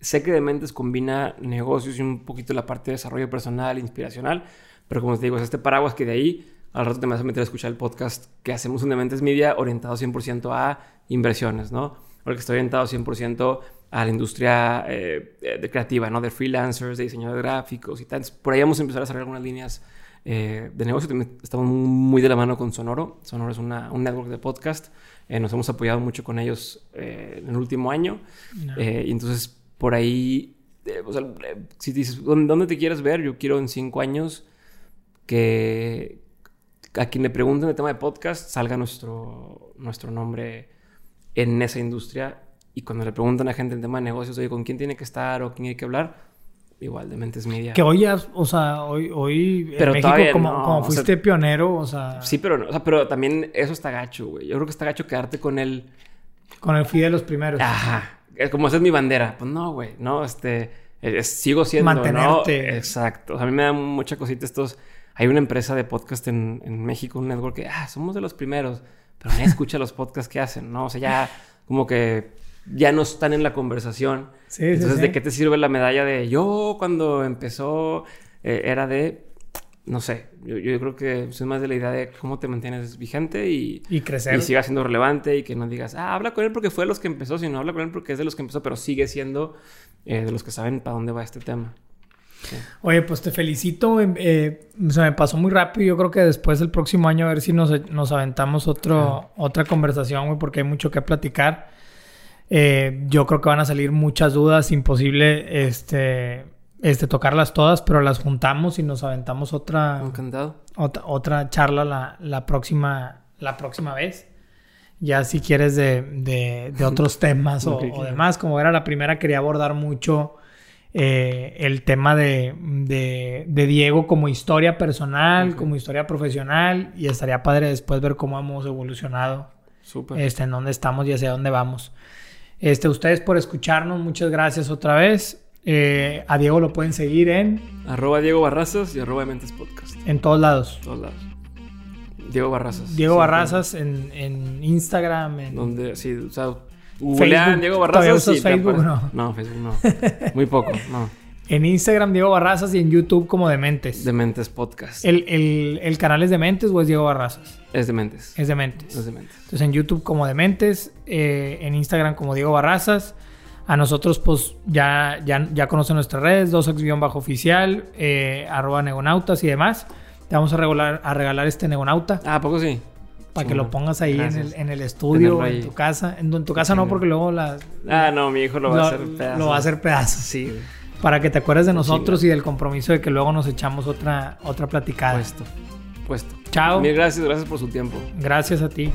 Sé que Dementes combina negocios y un poquito la parte de desarrollo personal, inspiracional, pero como te digo, es este paraguas que de ahí al rato te vas a meter a escuchar el podcast que hacemos un Dementes Media orientado 100% a inversiones, ¿no? Porque estoy orientado 100% a la industria eh, de creativa, ¿no? De freelancers, de diseñadores gráficos y tal. por ahí vamos a empezar a desarrollar algunas líneas eh, de negocio. Estamos muy de la mano con Sonoro. Sonoro es una, un network de podcast. Eh, nos hemos apoyado mucho con ellos en el último año. y entonces, por ahí, o sea, si dices, ¿dónde te quieres ver? Yo quiero en cinco años que a quien le pregunten el tema de podcast salga nuestro, nuestro nombre en esa industria. Y cuando le preguntan a gente el tema de negocios, oye, ¿con quién tiene que estar o quién hay que hablar? Igual, de Mentes Media. Que hoy ya, o sea, hoy, hoy Pero en México, todavía como, no, como o fuiste pionero, o sea, Sí, pero, no- o sea, pero también eso está gacho, güey. Yo creo que está gacho quedarte con el... con el fui de los primeros. Ajá. Como esa es mi bandera. Pues no, güey. No, este... es- sigo siendo, Mantenerte. ¿no? Exacto. O sea, a mí me da mucha cosita estos... Hay una empresa de podcast en, en México, un network que... Ah, somos de los primeros. Pero nadie escucha los podcasts que hacen, ¿no? O sea, ya como que... Ya no están en la conversación. Sí, sí, Entonces, sí. ¿de qué te sirve la medalla de yo cuando empezó eh, era de, no sé, yo, yo creo que soy más de la idea de cómo te mantienes vigente y, Y crecer. y siga siendo relevante y que no digas, ah, habla con él porque fue de los que empezó, sino habla con él porque es de los que empezó, pero sigue siendo eh, de los que saben para dónde va este tema. Sí. Oye, pues te felicito. em, eh, se me pasó muy rápido. Yo creo que después del próximo año a ver si nos, nos aventamos otro, otra conversación, güey, porque hay mucho que platicar. Eh, yo creo que van a salir muchas dudas. Imposible este, este, tocarlas todas, pero las juntamos y nos aventamos otra, Encantado. otra, otra charla la, la, próxima, la próxima vez. Ya si quieres de, de, de otros temas o, Ok, o demás, como era la primera, quería abordar mucho eh, el tema de, de- de Diego como historia personal, como historia profesional, y estaría padre después ver cómo hemos evolucionado, Súper. este, en dónde estamos y hacia dónde vamos. Este, ustedes por escucharnos, muchas gracias otra vez. Eh, a Diego lo pueden seguir en, Arroba Diego Barrazas y arroba Mentes Podcast. en todos lados. Todos lados. Diego Barrazas. Diego Barrazas en, en Instagram, en Donde, sí, o sea, googlean. Diego ¿Todavía Barrazas usas y Facebook, no? No, Facebook no. Muy poco, no. En Instagram Diego Barrazas y en YouTube como Dementes. Dementes Podcast. El, el- el canal es Dementes o es Diego Barrazas? Es Dementes. Es Dementes. Es Dementes. Entonces en YouTube como Dementes, eh, en Instagram como Diego Barrazas. A nosotros pues ya, ya, ya conocen nuestras redes, 2x-oficial, eh, arroba negonautas y demás. Te vamos a regalar, a regalar este negonauta Ah, ¿a poco sí? Para que lo pongas ahí en el, en el estudio, en tu casa. En, en tu casa no, porque luego la, Ah, no, mi hijo lo va a hacer pedazos. lo va a hacer pedazos. Sí, güey. Para que te acuerdes de nosotros y del compromiso de que luego nos echamos otra, otra platicada. Puesto. Puesto. Chao. Mil gracias, gracias por su tiempo. Gracias a ti.